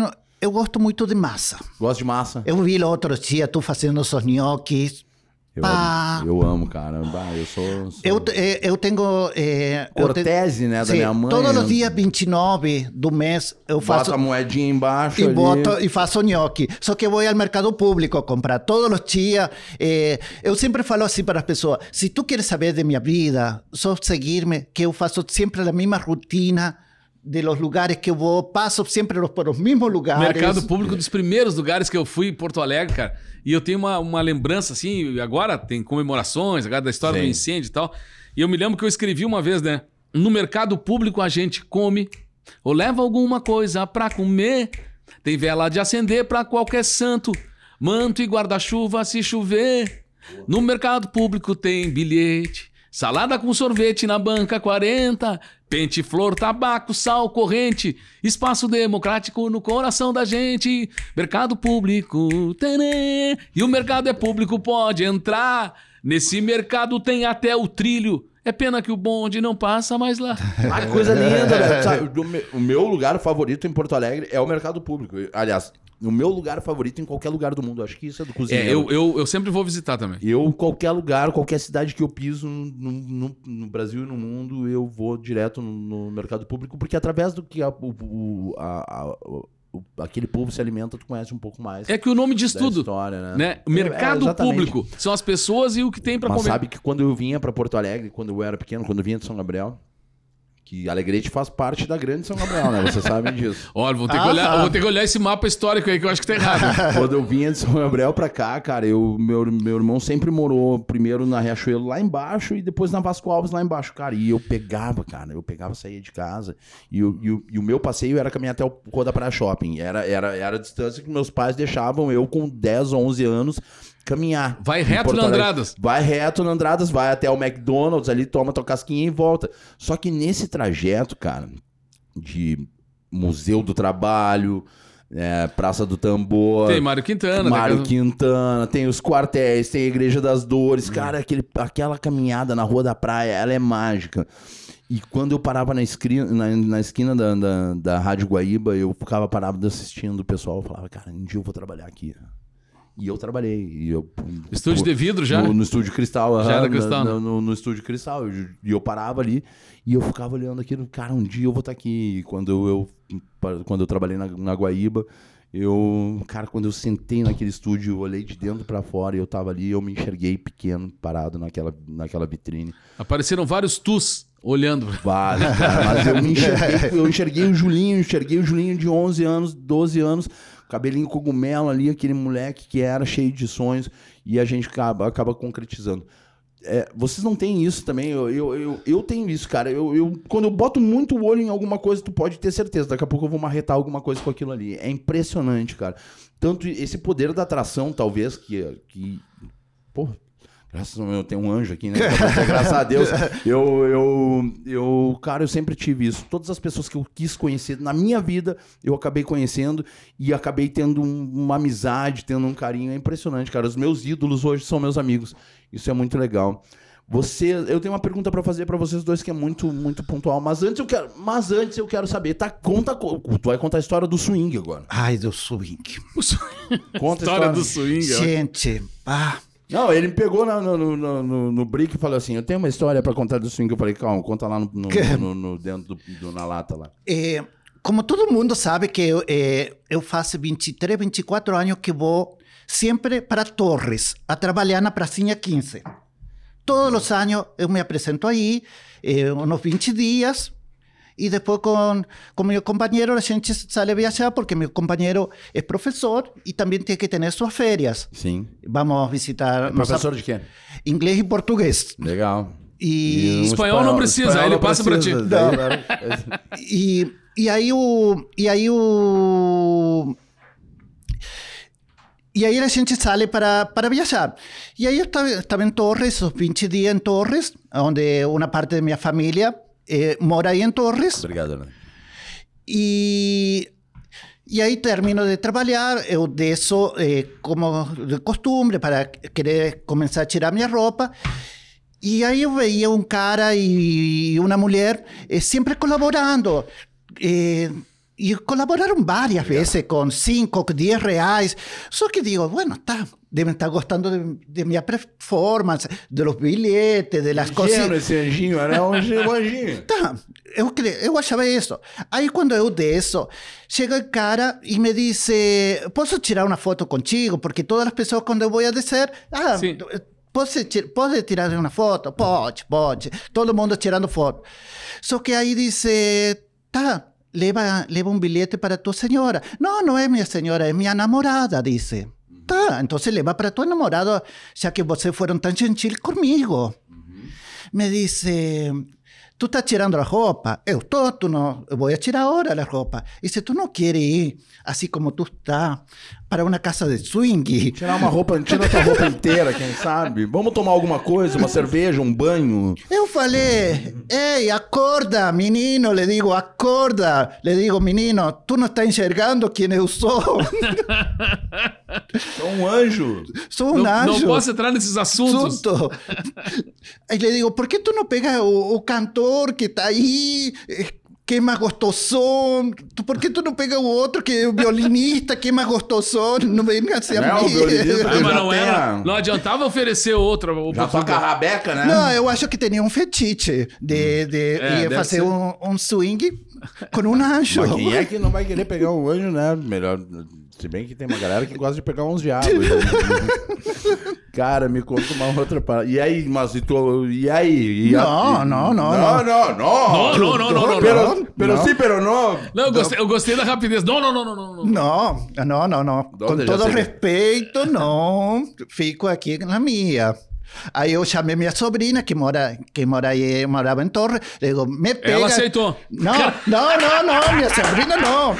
eu gosto muito de massa. Gosto de massa. Eu vi lá outro dia tu fazendo os gnocchis. Eu, Pá. eu amo, cara. Bah, eu sou. sou... Eu, eh, eu tenho... eh, eu te- Cortese, né, da Sim, minha mãe. Todos os dias 29 do mês eu faço... Bota a moedinha embaixo. E ali. boto e faço gnocchi. Só que eu vou ao mercado público comprar todos os dias. eh, eu sempre falo assim para as pessoas: se tu queres saber de minha vida, só seguir-me, que eu faço sempre a mesma rotina de los lugares que eu vou, passo sempre los- por os mesmos lugares. Mercado público dos primeiros lugares que eu fui em Porto Alegre, cara. E eu tenho uma, uma lembrança, assim, agora tem comemorações, agora da história Sim. do incêndio e tal. E eu me lembro que eu escrevi uma vez, né? No mercado público a gente come ou leva alguma coisa pra comer. Tem vela de acender pra qualquer santo, manto e guarda-chuva se chover. No mercado público tem bilhete, salada com sorvete na banca 40, pente, flor, tabaco, sal, corrente, espaço democrático no coração da gente. Mercado público, e o mercado é público, pode entrar. Nesse mercado tem até o trilho. É pena que o bonde não passa mais lá. Ah, coisa linda, né? Sabe, o meu lugar favorito em Porto Alegre é o mercado público. Aliás, o meu lugar favorito em qualquer lugar do mundo. Acho que isso é do cozinheiro. É, eu, eu, eu sempre vou visitar também. Eu, qualquer lugar, qualquer cidade que eu piso no, no- no Brasil e no mundo, eu vou direto no, no mercado público, porque através do que a- o, o- a- a- aquele povo se alimenta, tu conhece um pouco mais É que o nome diz tudo. história, né? Né? O mercado É, público são as pessoas e o que tem pra Mas comer. sabe que quando eu vinha pra Porto Alegre, quando eu era pequeno, quando eu vinha de São Gabriel, que Alegrete faz parte da grande São Gabriel, né? Vocês sabem disso. Olha, vou ter, que olhar, vou ter que olhar esse mapa histórico aí que eu acho que tá errado. Quando eu vinha de São Gabriel pra cá, cara, eu, meu, meu irmão sempre morou primeiro na Riachuelo lá embaixo e depois na Vasco Alves lá embaixo, cara. E eu pegava, cara, eu pegava, saía de casa e, o- e o- e o meu passeio era caminhar até o Rua da Praia Shopping. Era, era, era a distância que meus pais deixavam eu com 10 ou 11 anos caminhar. Vai reto na. Andradas. Vai reto na Andradas, vai até o McDonald's ali, toma tua casquinha e volta. Só que nesse trajeto, cara, de Museu do Trabalho, é, Praça do Tambor, Tem Mário Quintana. Mário tem- Quintana, tem os quartéis, tem a Igreja das Dores. Hum. Cara, aquele, aquela caminhada na Rua da Praia, ela é mágica. E quando eu parava na esquina, na, na esquina da, da, da Rádio Guaíba, eu ficava parado assistindo o pessoal. Eu falava, cara, um dia eu vou trabalhar aqui. E eu trabalhei. E eu, Estúdio de vidro já? No, no estúdio Cristal, Já era Cristal, no, né? no, no estúdio Cristal. E eu, eu parava ali e eu ficava olhando aquilo. Cara, um dia eu vou estar aqui. E quando eu, quando eu trabalhei na, na Guaíba, eu, cara, quando eu sentei naquele estúdio, eu olhei de dentro pra fora e eu tava ali, eu me enxerguei pequeno, parado naquela, naquela vitrine. Apareceram vários tus olhando. Cara, mas eu me enxerguei, eu enxerguei o Julinho, enxerguei o Julinho de 11 anos, 12 anos, cabelinho cogumelo ali, aquele moleque que era cheio de sonhos, e a gente acaba, acaba concretizando. É, vocês não têm isso também, eu, eu, eu, eu tenho isso, cara. Eu, eu, quando eu boto muito olho em alguma coisa, tu pode ter certeza, daqui a pouco eu vou marretar alguma coisa com aquilo ali. É impressionante, cara. Tanto esse poder da atração, talvez, que. que porra, Graças a Deus, eu tenho um anjo aqui, né? Graças a Deus. Eu, eu, eu, cara, eu sempre tive isso. Todas as pessoas que eu quis conhecer na minha vida, eu acabei conhecendo e acabei tendo um- uma amizade, tendo um carinho. É impressionante, cara. Os meus ídolos hoje são meus amigos. Isso é muito legal. Você, eu tenho uma pergunta pra fazer pra vocês dois que é muito, muito pontual. Mas antes eu quero, mas antes eu quero saber, tá? Conta, co- tu vai contar a história do swing agora. Ai, do swing. Conta a História do swing. ó. Gente, ah, Não, ele me pegou na- no, no, no, no, brick e falou assim: Eu tenho uma história pra contar do swing. Eu falei: Calma, conta lá no, no, no- dentro do, do- na lata lá. eh, como todo mundo sabe que eu, eh, eu faço 23, 24 anos que vou sempre para Torres, a trabalhar na Pracinha 15. Todos os anos eu me apresento aí, eh, uns 20 dias, e depois com, com meu companheiro a gente sale a viajar, porque meu companheiro é professor e também tem que ter suas férias. Sim. Vamos visitar nossa- Professor de quê? inglês e português. Legal. E, um Espanhol não precisa, espanhol ele não passa pra ti. E, e aí o. E aí o. E aí a gente sai para, para viajar. E aí eu estava, estava em Torres, os 20 dias em Torres, onde uma parte da minha família eh, mora aí em Torres. Obrigado, Ana. E, e aí termino de trabalhar, eu desço eh, como de costume para querer começar a tirar minha roupa. E aí eu veia um cara e uma mulher eh, sempre colaborando. Eh, e colaboraram várias vezes com 5, 10 reais. Só que digo, bueno, tá, devem estar gostando de, de minha performance, de los bilhetes, de las eu, cre- eu achava isso. Aí quando eu desço, chega o cara e me disse, posso tirar uma foto contigo? Porque todas as pessoas quando eu vou a descer, ah, Sim. ti- pode tirar uma foto? Pode, pode. Todo mundo tirando foto. Só que aí disse, tá, leva, leva um bilhete para tua senhora. Não, não é minha senhora, é minha namorada, disse. Tá, então leva para tua namorada, já que vocês foram tão gentil comigo. Me disse, tu estás tirando a roupa? Eu estou, tu não, eu vou a tirar agora a roupa. E se tu não queres ir, assim como tu está, para uma casa de swing, Tirar uma roupa, tira a tua roupa inteira, quem sabe? Vamos tomar alguma coisa, uma cerveja, um banho. eu falei, ei, acorda, menino, le digo, acorda. Le digo, menino, tu não está enxergando quem eu sou. Sou um anjo. sou um Não, anjo. não posso entrar nesses assuntos. Assunto. Aí le digo, por que tu não pega o, o cantor que tá aí, que é mais gostosão? Tu- Por que tu não pega o outro que é o violinista, que é mais gostosão? Não vem assim Não é mim. violinista, Ah, Já mas não era. a- Não adiantava oferecer outra Já toca rabeca, né? Não, eu acho que tinha um fetiche de, de É, fazer ser. um, um swing com um anjo. Mas quem é que não vai querer pegar um anjo, né? Melhor. Se bem que tem uma galera que gosta de pegar uns diabos. Cara, me conta uma outra parada. E aí, mas e tu. E aí? E a- Não, e- não, não, Não, não. não, não. Não, não, não, não, não, Pero, não. pero Não. sim, pero não. Não, eu gostei, eu gostei da rapidez. Não, não, não, não, não. não. Não, não, não, Com todo respeito, não. Fico aqui na minha. Aí eu chamei minha sobrinha, que mora, que mora aí, morava em Torre. Digo, me pega. Ela aceitou. Não, não, não, não, minha sobrinha não.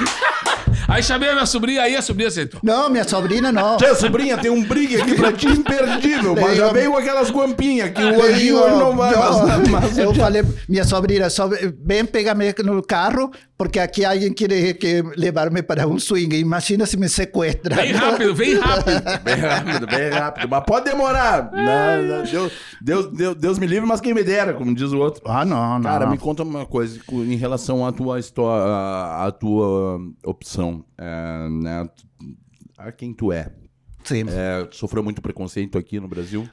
Aí chamei a minha sobrinha, aí a sobrinha aceitou. Não, minha sobrinha não. Tia, sobrinha, tem um brigue aqui pra ti imperdível, mas já veio aquelas guampinhas que o anjinho não vai, mas, mas eu falei, minha sobrinha, só vem pegar-me no carro, porque aqui alguém quer que levar-me para um swing. Imagina se me sequestra. Vem rápido, vem rápido. Bem rápido, bem rápido. Mas pode demorar. Não, não, Deus, Deus, Deus, Deus me livre, mas quem me dera, como diz o outro. Ah, não, não. Cara, me conta uma coisa em relação à tua história, à tua opção, é, né? A quem tu é. Sim. É, sofreu muito preconceito aqui no Brasil?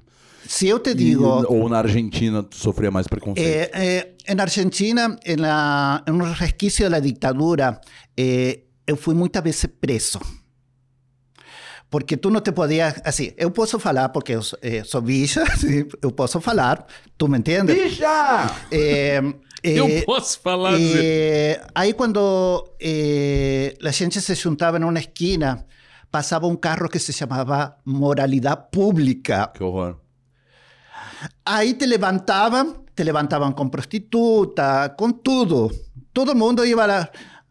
Se eu te E- digo... ou na Argentina tu sofria mais preconceito? Eh, eh, en Argentina, en, la, en un resquicio de la dictadura, eh, eu fui muitas vezes preso. Porque tu não te podias. Assim, eu posso falar, porque eu sou, eh, sou bicha, eu posso falar, tu me entendes? Bicha! Eh, eh, Eu posso falar. aí quando a gente se juntava em uma esquina, passava um carro que se chamava Moralidade Pública. Que horror. Aí te levantavam, te levantavam com prostituta, com tudo. Todo mundo ia a la,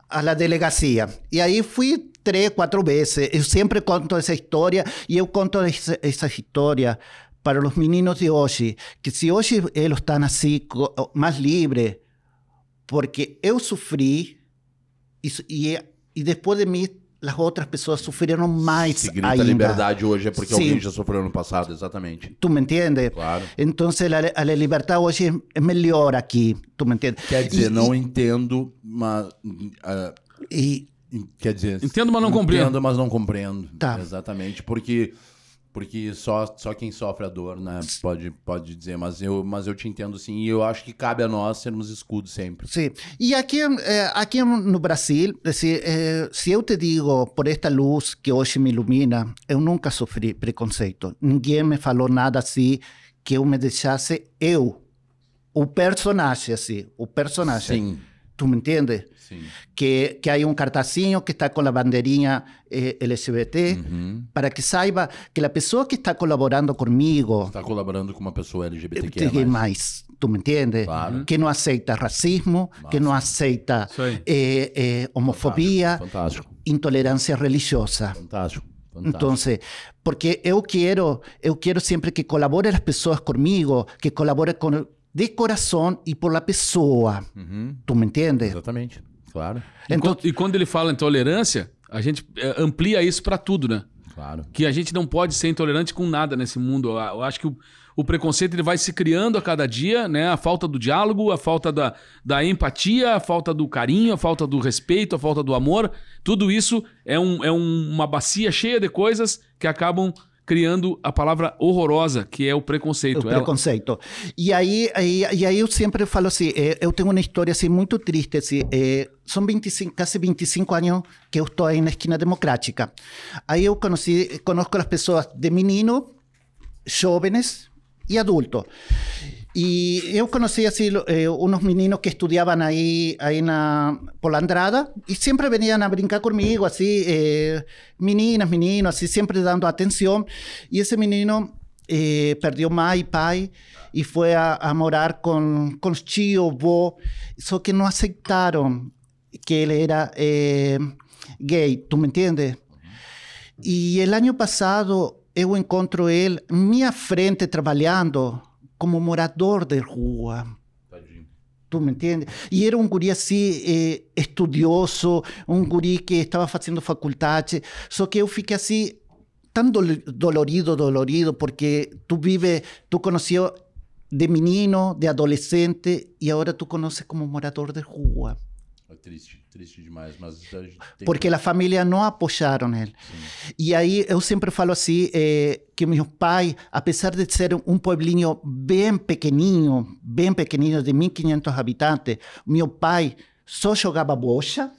a la delegacia. E aí fui três, quatro vezes. Eu sempre conto essa história e eu conto essa, essa história para os meninos de hoje, que se hoje eles estão assim, co- mais livres, porque eu sofri e, su- e, e depois de mim, as outras pessoas sofreram mais Se grita ainda. liberdade hoje é porque Sim. alguém já sofreu no passado, exatamente. Tu me entiendes? Claro. Entonces la, la libertad hoy es, es mejor aquí, ¿tú me entiendes? Quer dizer, E- não entendo, mas. ah, E, quer dizer. Entendo, mas não compreendo. Entendo, mas não compreendo. Tá. Exatamente. Porque. Porque só, só quem sofre a dor, né? Pode, pode dizer, mas eu, mas eu te entendo sim. E eu acho que cabe a nós sermos escudos sempre. sí. Y aquí, eh, aquí no Brasil, decir, eh, si eu te digo por esta luz que hoje me ilumina, eu nunca sofri preconceito. Ninguém me falou nada assim que eu me deixasse eu, o personagem assim, o personagem. Sim, Tu me entende? sim. Que, que hay un cartazinho que está con la banderinha eh, LGBT Uhum. para que saiba que la pessoa que está colaborando conmigo Está colaborando com uma pessoa LGBTQ. tem mais, tu me entende? Claro. Que não aceita racismo, que não aceita eh, eh, homofobia, Fantástico. intolerância religiosa. Fantástico. Fantástico. Entonces, porque eu quero, eu quero sempre que colaborem as pessoas comigo, que colaborem com, de coração e por la pessoa. Uhum. Tu me entende? Exatamente. Claro. E Então, quando- E quando ele fala intolerância, a gente é, amplia isso pra tudo, né? Claro. Que a gente não pode ser intolerante com nada nesse mundo. Eu eu acho que o, o preconceito ele vai se criando a cada dia, né? A falta do diálogo, a falta da, da empatia, a falta do carinho, a falta do respeito, a falta do amor. Tudo isso é, um, é um, uma bacia cheia de coisas que acabam criando a palavra horrorosa, que é o preconceito. O preconceito. E aí, aí, e aí eu sempre falo assim, eh, eu tenho uma história assim muito triste, assim, eh, são 25, quase 25 anos que eu estou aí na esquina democrática. Aí eu conheci, conozco as pessoas de menino, jovens e adultos. Y yo conocí así eh, unos meninos que estudiaban ahí, ahí na, por la Andrada y siempre venían a brincar conmigo, así, eh, meninas, meninos, así, siempre dando atención. Y ese menino eh, perdió mamá y pai y fue a, a morar con, con tío, bo, eso que no aceptaron que él era eh, gay, ¿tú me entiendes? Y el año pasado yo encontro él, minha frente, trabajando como morador de rua. Tu me entende? E era um guri assim, eh, estudioso, um guri que estava fazendo faculdade. Só que eu fiquei assim, tão dolorido, dolorido, porque tu vive, tu conheceu de menino, de adolescente, e agora tu conhece como morador de rua. É triste, triste demais, mas porque a família não apoiaram ele. Sim. E aí eu sempre falo assim eh, que meu pai, apesar de ser um pueblinho bem pequenininho, bem pequenininho de 1.500 habitantes, meu pai só jogava bocha,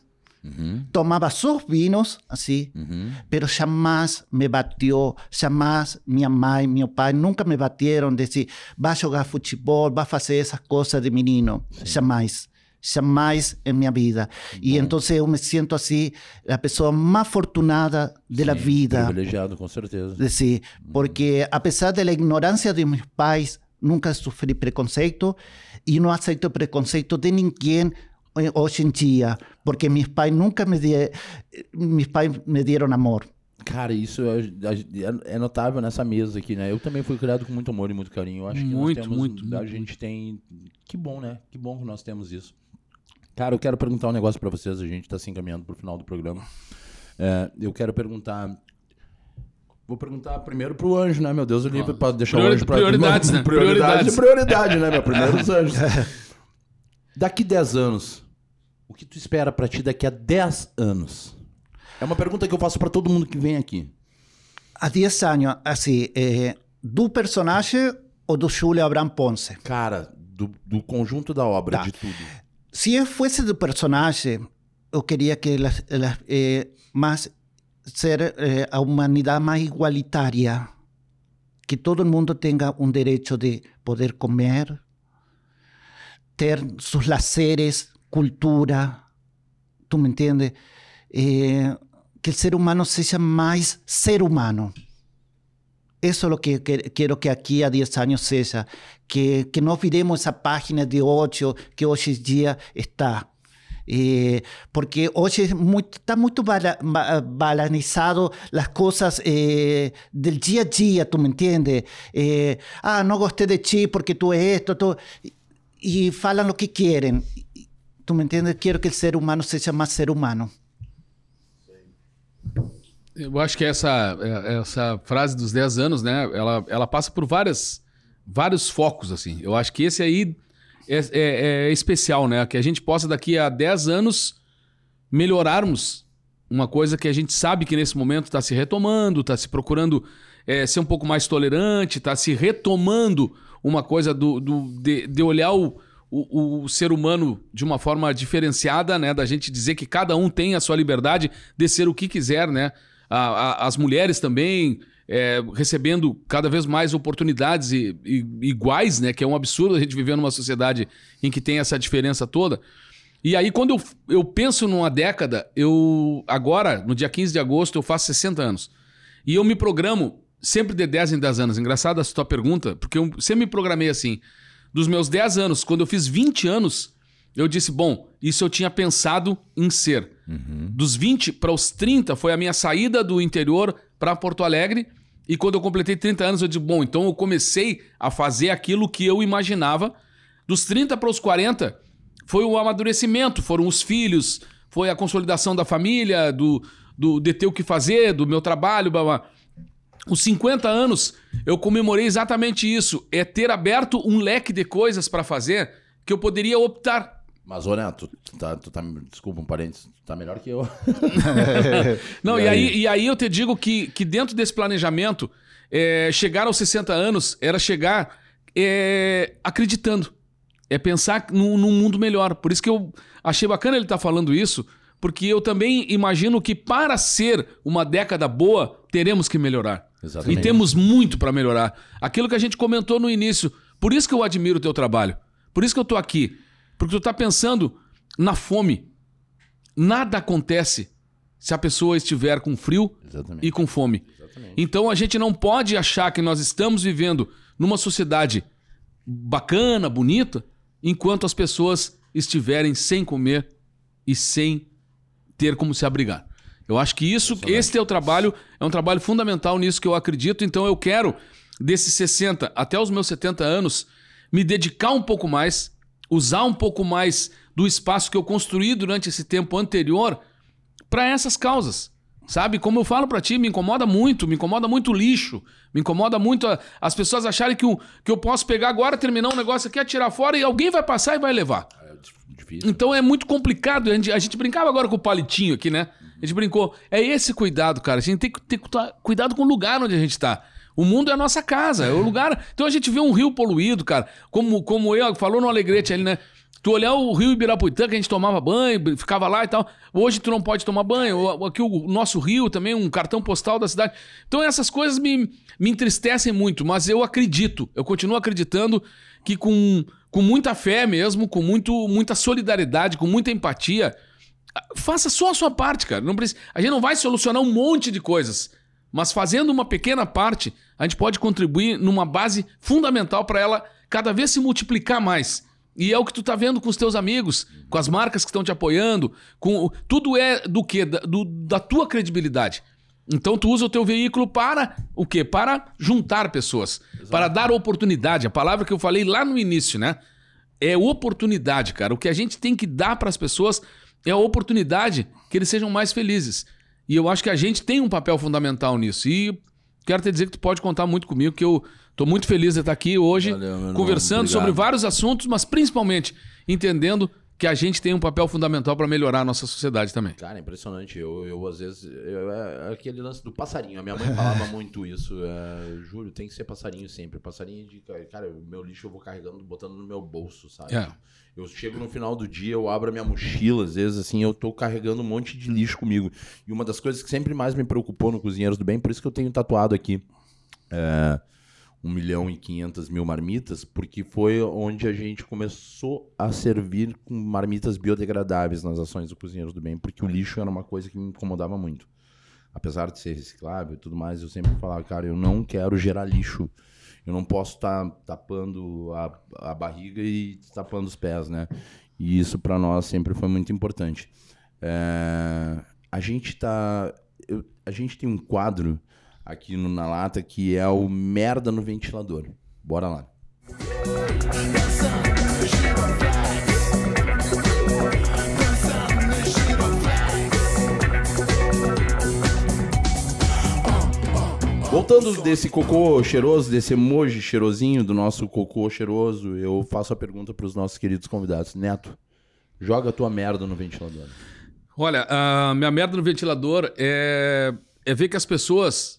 uhum. tomava seus vinos, assim, uhum. pero jamais me bateu, jamais minha mãe, meu pai nunca me bateram de vai jogar futebol, vai fazer essas coisas de menino, Sim. jamais jamais em minha vida. E então eu me sinto assim, a pessoa mais afortunada da vida. Privilegiado, com certeza. Sim, porque apesar da ignorância de meus pais, nunca sofri preconceito e não aceito preconceito de ninguém eh, hoje em dia, porque meus pais nunca me, de, meus pais me deram amor. Cara, isso é, é, notável nessa mesa aqui, né? Eu também fui criado com muito amor e muito carinho. Eu acho que muito, temos, muito, a muito. gente tem. Que bom, né? Que bom que nós temos isso. Cara, eu quero perguntar um negócio para vocês, a gente está se encaminhando para o final do programa. É, eu quero perguntar. Vou perguntar primeiro pro anjo, né, meu Deus, ali para deixar Priori, o anjo para prioridades, né? Prioridades, prioridade, né, meu primeiro os anjos. Daqui 10 anos, o que tu espera para ti daqui a 10 anos? É uma pergunta que eu faço para todo mundo que vem aqui. Há 10 anos, assim, é, do personagem ou do Júlio Abraham Ponce? Cara, do, do conjunto da obra, tá. de tudo. Si yo fuese de personaje, yo quería que la, la, eh, más ser eh, a humanidad más igualitaria, que todo el mundo tenga un derecho de poder comer, tener sus laceres, cultura, ¿tú me entiendes? Eh, que el ser humano sea más ser humano. Eso es lo que, quiero que aquí a 10 años sea, que, no olvidemos esa página de 8 que hoy en día está. Eh, porque hoy muy, está muy bala, balanizado las cosas eh, del día a día, ¿tú me entiendes? Eh, ah, no gosté de ti porque tú es esto, tú, y falan lo que quieren. ¿Tú me entiendes? Quiero que el ser humano sea más ser humano. Eu acho que essa, é, essa frase dos 10 anos, né? Ela, ela passa por várias, vários focos, assim. Eu acho que esse aí é, é, é especial, né? Que a gente possa, daqui a 10 anos, melhorarmos uma coisa que a gente sabe que nesse momento está se retomando, está se procurando é, ser um pouco mais tolerante, está se retomando uma coisa do, do de, de olhar o, o, o, ser humano de uma forma diferenciada, né? Da gente dizer que cada um tem a sua liberdade de ser o que quiser, né? A, a, as mulheres também é, recebendo cada vez mais oportunidades e, e, iguais, né? Que é um absurdo a gente viver numa sociedade em que tem essa diferença toda. E aí, quando eu, eu penso numa década, eu. Agora, no dia 15 de agosto, eu faço 60 anos. E eu me programo sempre de 10 em 10 anos. Engraçada essa tua pergunta, porque eu sempre me programei assim. Dos meus 10 anos, quando eu fiz 20 anos, eu disse, bom, isso eu tinha pensado em ser. Uhum. Dos 20 para os 30 foi a minha saída do interior para Porto Alegre. E quando eu completei 30 anos, eu disse, bom, então eu comecei a fazer aquilo que eu imaginava. Dos 30 para os 40 foi o amadurecimento, foram os filhos, foi a consolidação da família, do, do de ter o que fazer, do meu trabalho. Blá, blá. Os 50 anos, eu comemorei exatamente isso. É ter aberto um leque de coisas para fazer que eu poderia optar. Mas, ô, Neto, tu tá, tu tá, desculpa um parênteses, tu tá melhor que eu. Não, E e, aí? aí? e aí eu te digo que, que dentro desse planejamento, é, chegar aos 60 anos era chegar é, acreditando. É pensar num, num mundo melhor. Por isso que eu achei bacana ele estar falando isso, porque eu também imagino que para ser uma década boa, teremos que melhorar. Exatamente. E temos muito para melhorar. Aquilo que a gente comentou no início. Por isso que eu admiro o teu trabalho. Por isso que eu tô aqui. Porque tu tá pensando na fome. Nada acontece se a pessoa estiver com frio Exatamente. e com fome. Exatamente. Então a gente não pode achar que nós estamos vivendo numa sociedade bacana, bonita, enquanto as pessoas estiverem sem comer e sem ter como se abrigar. Eu acho que isso, esse teu trabalho é um trabalho fundamental nisso que eu acredito. Então eu quero, desses 60 até os meus 70 anos, me dedicar um pouco mais, usar um pouco mais do espaço que eu construí durante esse tempo anterior para essas causas. Sabe? Como eu falo pra ti, me incomoda muito, me incomoda muito o lixo, me incomoda muito a- as pessoas acharem que, o- que eu posso pegar agora, terminar um negócio aqui, atirar fora e alguém vai passar e vai levar. É dif- difícil. Então é muito complicado. A gente, a gente brincava agora com o palitinho aqui, né? A gente brincou. É esse cuidado, cara. A gente tem que ter cuida- cuidado com o lugar onde a gente tá. O mundo é a nossa casa, é o lugar. Então a gente vê um rio poluído, cara. Como, como eu falou no Alegrete ali, né? Tu olhar o rio Ibirapuitã, que a gente tomava banho, ficava lá e tal. Hoje tu não pode tomar banho. Aqui o nosso rio também, um cartão postal da cidade. Então essas coisas me, me entristecem muito, mas eu acredito, eu continuo acreditando que com, com muita fé mesmo, com muito, muita solidariedade, com muita empatia, faça só a sua parte, cara. Não precisa, a gente não vai solucionar um monte de coisas, mas fazendo uma pequena parte, a gente pode contribuir numa base fundamental para ela cada vez se multiplicar mais. E é o que tu tá vendo com os teus amigos, com as marcas que estão te apoiando, com tudo é do quê? Da, do- da tua credibilidade. Então tu usa o teu veículo para o quê? Para juntar pessoas, para dar oportunidade. A palavra que eu falei lá no início, né? É oportunidade, cara. O que a gente tem que dar para as pessoas é a oportunidade que eles sejam mais felizes. E eu acho que a gente tem um papel fundamental nisso. E quero te dizer que tu pode contar muito comigo, que eu tô muito feliz de estar aqui hoje Valeu, conversando sobre vários assuntos, mas principalmente entendendo que a gente tem um papel fundamental para melhorar a nossa sociedade também. Cara, é impressionante. Eu, eu às vezes. eu- é é aquele lance do passarinho. A minha mãe falava muito isso. É, Júlio, tem que ser passarinho sempre. Passarinho de. Cara, o meu lixo eu vou carregando, botando no meu bolso, sabe? É. Eu chego no final do dia, eu abro a minha mochila, às vezes, assim, eu tô carregando um monte de lixo comigo. E uma das coisas que sempre mais me preocupou no Cozinheiros do Bem, por isso que eu tenho tatuado aqui. É, 1 milhão e 500 mil marmitas, porque foi onde a gente começou a servir com marmitas biodegradáveis nas ações do Cozinheiros do Bem, porque o lixo era uma coisa que me incomodava muito. Apesar de ser reciclável e tudo mais, eu sempre falava, cara, eu não quero gerar lixo. Eu não posso estar tapando a, a barriga e tapando os pés, né? E isso para nós sempre foi muito importante. É, a gente tá. eu- a gente tem um quadro aqui no Na Lata que é o Merda no Ventilador. Bora lá. Voltando desse cocô cheiroso, desse emoji cheirosinho do nosso cocô cheiroso, eu faço a pergunta para os nossos queridos convidados. Neto, joga a tua merda no ventilador. Olha, a minha merda no ventilador é, é ver que as pessoas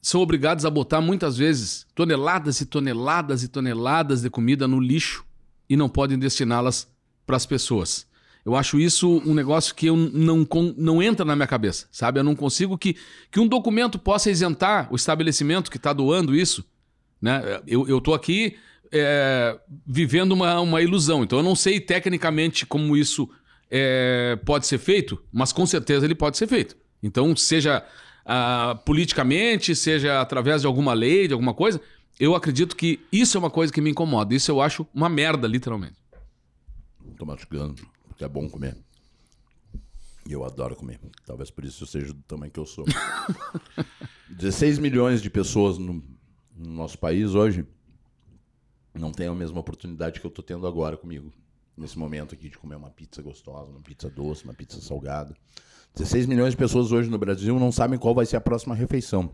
são obrigadas a botar muitas vezes toneladas e toneladas e toneladas de comida no lixo e não podem destiná-las para as pessoas. Eu acho isso um negócio que eu não, não entra na minha cabeça, sabe? Eu não consigo que, que um documento possa isentar o estabelecimento que está doando isso. Né? Eu, tô aqui é, vivendo uma, uma ilusão, então eu não sei tecnicamente como isso é, pode ser feito, mas com certeza ele pode ser feito. Então, seja ah, politicamente, seja através de alguma lei, de alguma coisa, eu acredito que isso é uma coisa que me incomoda. Isso eu acho uma merda, literalmente. Tô mastigando, é bom comer. E eu adoro comer. Talvez por isso eu seja do tamanho que eu sou. 16 milhões de pessoas no, no nosso país hoje não têm a mesma oportunidade que eu tô tendo agora comigo. Nesse momento aqui de comer uma pizza gostosa, uma pizza doce, uma pizza salgada. 16 milhões de pessoas hoje no Brasil não sabem qual vai ser a próxima refeição.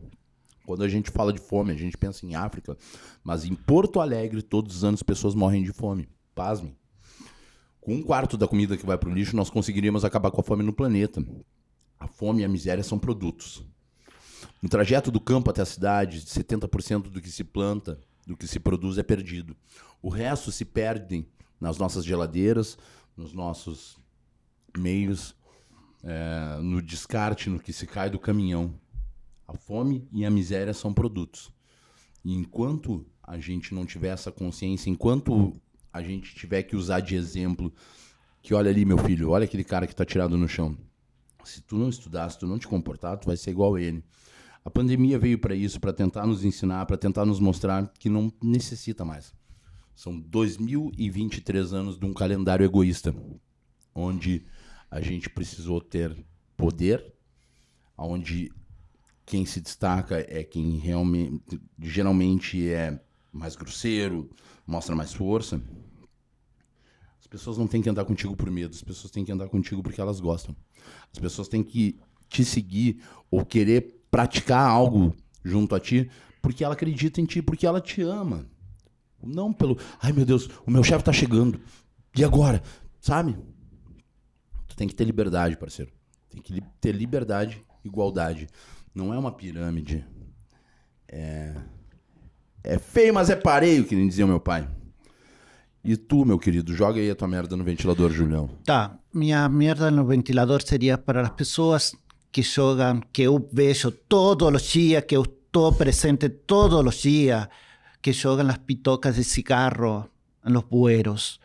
Quando a gente fala de fome, a gente pensa em África, mas em Porto Alegre, todos os anos, pessoas morrem de fome. Pasmem. Com um quarto da comida que vai para o lixo, nós conseguiríamos acabar com a fome no planeta. A fome e a miséria são produtos. No trajeto do campo até a cidade, 70% do que se planta, do que se produz é perdido. O resto se perde nas nossas geladeiras, nos nossos meios, é, no descarte, no que se cai do caminhão. A fome e a miséria são produtos. E enquanto a gente não tiver essa consciência, enquanto a gente tiver que usar de exemplo que olha ali, meu filho, olha aquele cara que está tirado no chão. Se tu não estudar, se tu não te comportar, tu vai ser igual a ele. A pandemia veio para isso, para tentar nos ensinar, para tentar nos mostrar que não necessita mais. São 2023 anos de um calendário egoísta, onde a gente precisou ter poder, onde quem se destaca é quem realmente, geralmente é mais grosseiro, mostra mais força. As pessoas não têm que andar contigo por medo, as pessoas têm que andar contigo porque elas gostam. As pessoas têm que te seguir ou querer praticar algo junto a ti porque ela acredita em ti, porque ela te ama. Não pelo, ai meu Deus, o meu chefe tá chegando. E agora? Sabe? Tu tem que ter liberdade, parceiro. Tem que ter liberdade, igualdade. Não é uma pirâmide. É é feio, mas é pareio, que nem dizia o meu pai. E tu, meu querido, joga aí a tua merda no ventilador, Julião. Tá, minha merda no ventilador seria para as pessoas que jogam, que eu vejo todos os dias, que eu estou presente todos os dias, que jogam as pitocas de cigarro nos bueiros.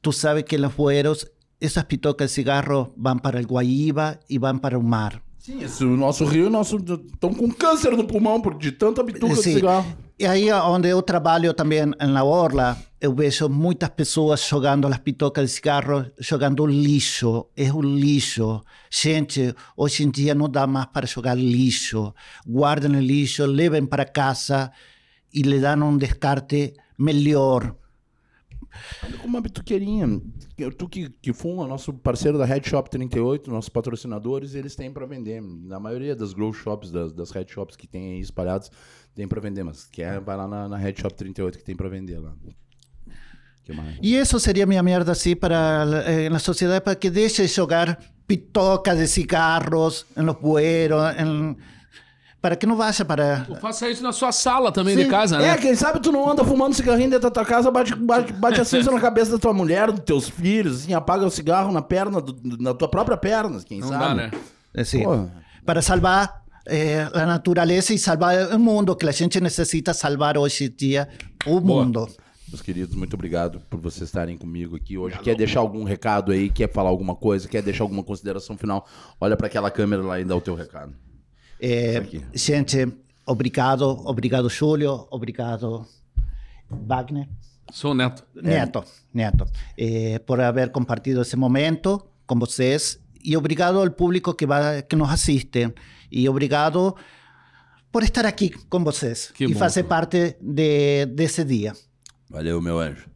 Tu sabes que los bueiros, essas pitocas de cigarro vão para o Guaíba e vão para o mar. Sim, esse, o nosso rio, nosso estão com câncer no pulmão por de tanta bituca de Sim. cigarro. E aí onde eu trabalho também na orla, eu vejo muitas pessoas jogando as pitocas de cigarro, jogando lixo. É um lixo. Gente, hoje em dia não dá mais para jogar lixo. Guardem o lixo, levem para casa e lhe dão um descarte melhor. Olha como uma bituqueirinha. Tu que, que fuma, nosso parceiro da Head Shop 38, nossos patrocinadores, eles têm para vender. Na maioria das grow shops, das, das head shops que tem aí espalhados, tem para vender. Mas quer, vai lá na, na Head Shop 38 que tem para vender lá. E isso seria minha merda assim para eh, na sociedade para que deixe de jogar pitocas de cigarros nos bueiros, em- para que não vá para Tu faça isso na sua sala também de casa, né? É, quem sabe tu não anda fumando cigarrinho dentro da tua casa, bate, bate, bate a cinza na cabeça da tua mulher, dos teus filhos, assim, apaga o cigarro na perna, do- na tua própria perna, quem Não sabe? dá, né? Assim, Pô. para salvar eh, a natureza e salvar o mundo, que a gente necessita salvar hoje em dia o Boa. mundo. Meus queridos, muito obrigado por vocês estarem comigo aqui hoje. Quer deixar algum recado aí? Quer falar alguma coisa? Quer deixar alguma consideração final? Olha para aquela câmera lá e dá o teu recado. Aqui. gente, obrigado, obrigado, Júlio, obrigado, Wagner. Sou neto. Neto, Neto, eh, por haber compartido esse momento com vocês e obrigado ao público que, vai, que nos assiste e obrigado por estar aqui com vocês Que e bom, fazer cara. parte de, desse dia. Valeu, meu anjo.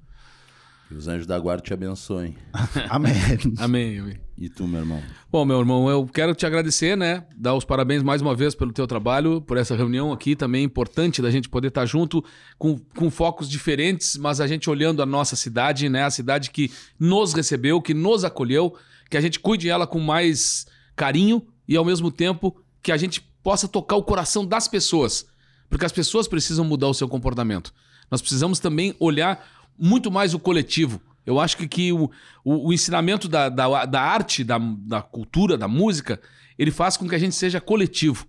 Que os anjos da guarda te abençoem. Amém. Amém, amém. E tu, meu irmão? Bom, meu irmão, eu quero te agradecer, né? Dar os parabéns mais uma vez pelo teu trabalho, por essa reunião aqui também importante da gente poder estar junto com, com focos diferentes, mas a gente olhando a nossa cidade, né? A cidade que nos recebeu, que nos acolheu, que a gente cuide ela com mais carinho e ao mesmo tempo que a gente possa tocar o coração das pessoas, porque as pessoas precisam mudar o seu comportamento. Nós precisamos também olhar muito mais o coletivo. Eu acho que, que o, o, o ensinamento da, da, da arte, da, da cultura, da música, ele faz com que a gente seja coletivo.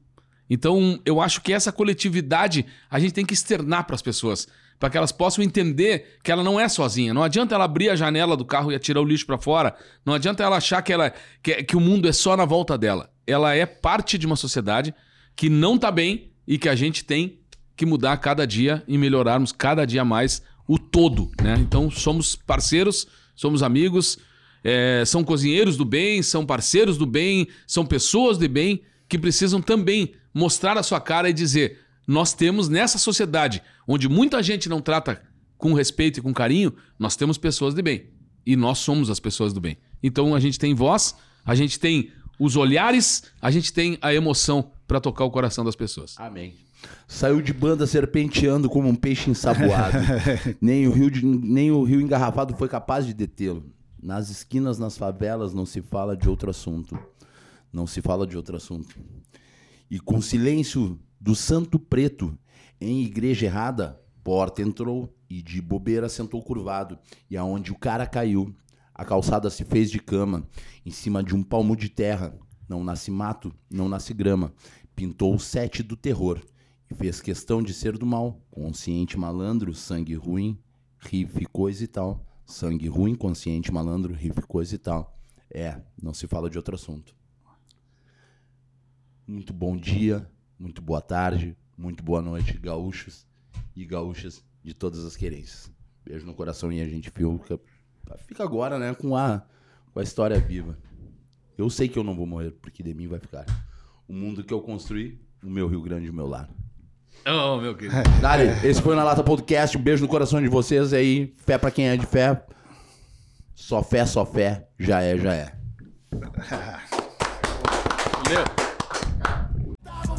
Então, eu acho que essa coletividade a gente tem que externar para as pessoas, para que elas possam entender que ela não é sozinha. Não adianta ela abrir a janela do carro e atirar o lixo para fora. Não adianta ela achar que, ela, que, que o mundo é só na volta dela. Ela é parte de uma sociedade que não está bem e que a gente tem que mudar cada dia e melhorarmos cada dia mais todo, né? Então somos parceiros, somos amigos, é, são cozinheiros do bem, são parceiros do bem, são pessoas de bem que precisam também mostrar a sua cara e dizer: nós temos nessa sociedade onde muita gente não trata com respeito e com carinho, nós temos pessoas de bem e nós somos as pessoas do bem. Então a gente tem voz, a gente tem os olhares, a gente tem a emoção para tocar o coração das pessoas. Amém. Saiu de banda serpenteando como um peixe ensaboado. nem, o rio de- nem o rio engarrafado foi capaz de detê-lo. Nas esquinas, nas favelas, não se fala de outro assunto. Não se fala de outro assunto. E com silêncio do santo preto, em igreja errada, porta entrou e de bobeira sentou curvado. E aonde o cara caiu, a calçada se fez de cama, em cima de um palmo de terra. Não nasce mato, não nasce grama. Pintou o sete do terror fez questão de ser do mal. Consciente malandro, sangue ruim, rife coisa e tal. Sangue ruim, consciente malandro, rife coisa e tal. É, não se fala de outro assunto. Muito bom dia, muito boa tarde, muito boa noite, gaúchos e gaúchas de todas as querências. Beijo no coração e a gente fica, fica agora, né, com a, com a história viva. Eu sei que eu não vou morrer, porque de mim vai ficar. O mundo que eu construí, o meu Rio Grande, o meu lar. Oh, meu querido. Dali, esse foi o Na Lata Podcast. Um beijo no coração de vocês aí. Fé pra quem é de fé. Só fé, só fé. Já é, já é. Valeu.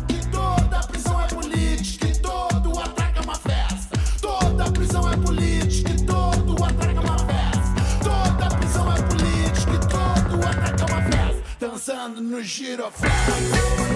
Que toda prisão é política, que todo ataque é uma festa. Toda prisão é política, que todo ataque é uma festa. Toda prisão é política, que todo ataque é uma festa. Dançando no giroflex.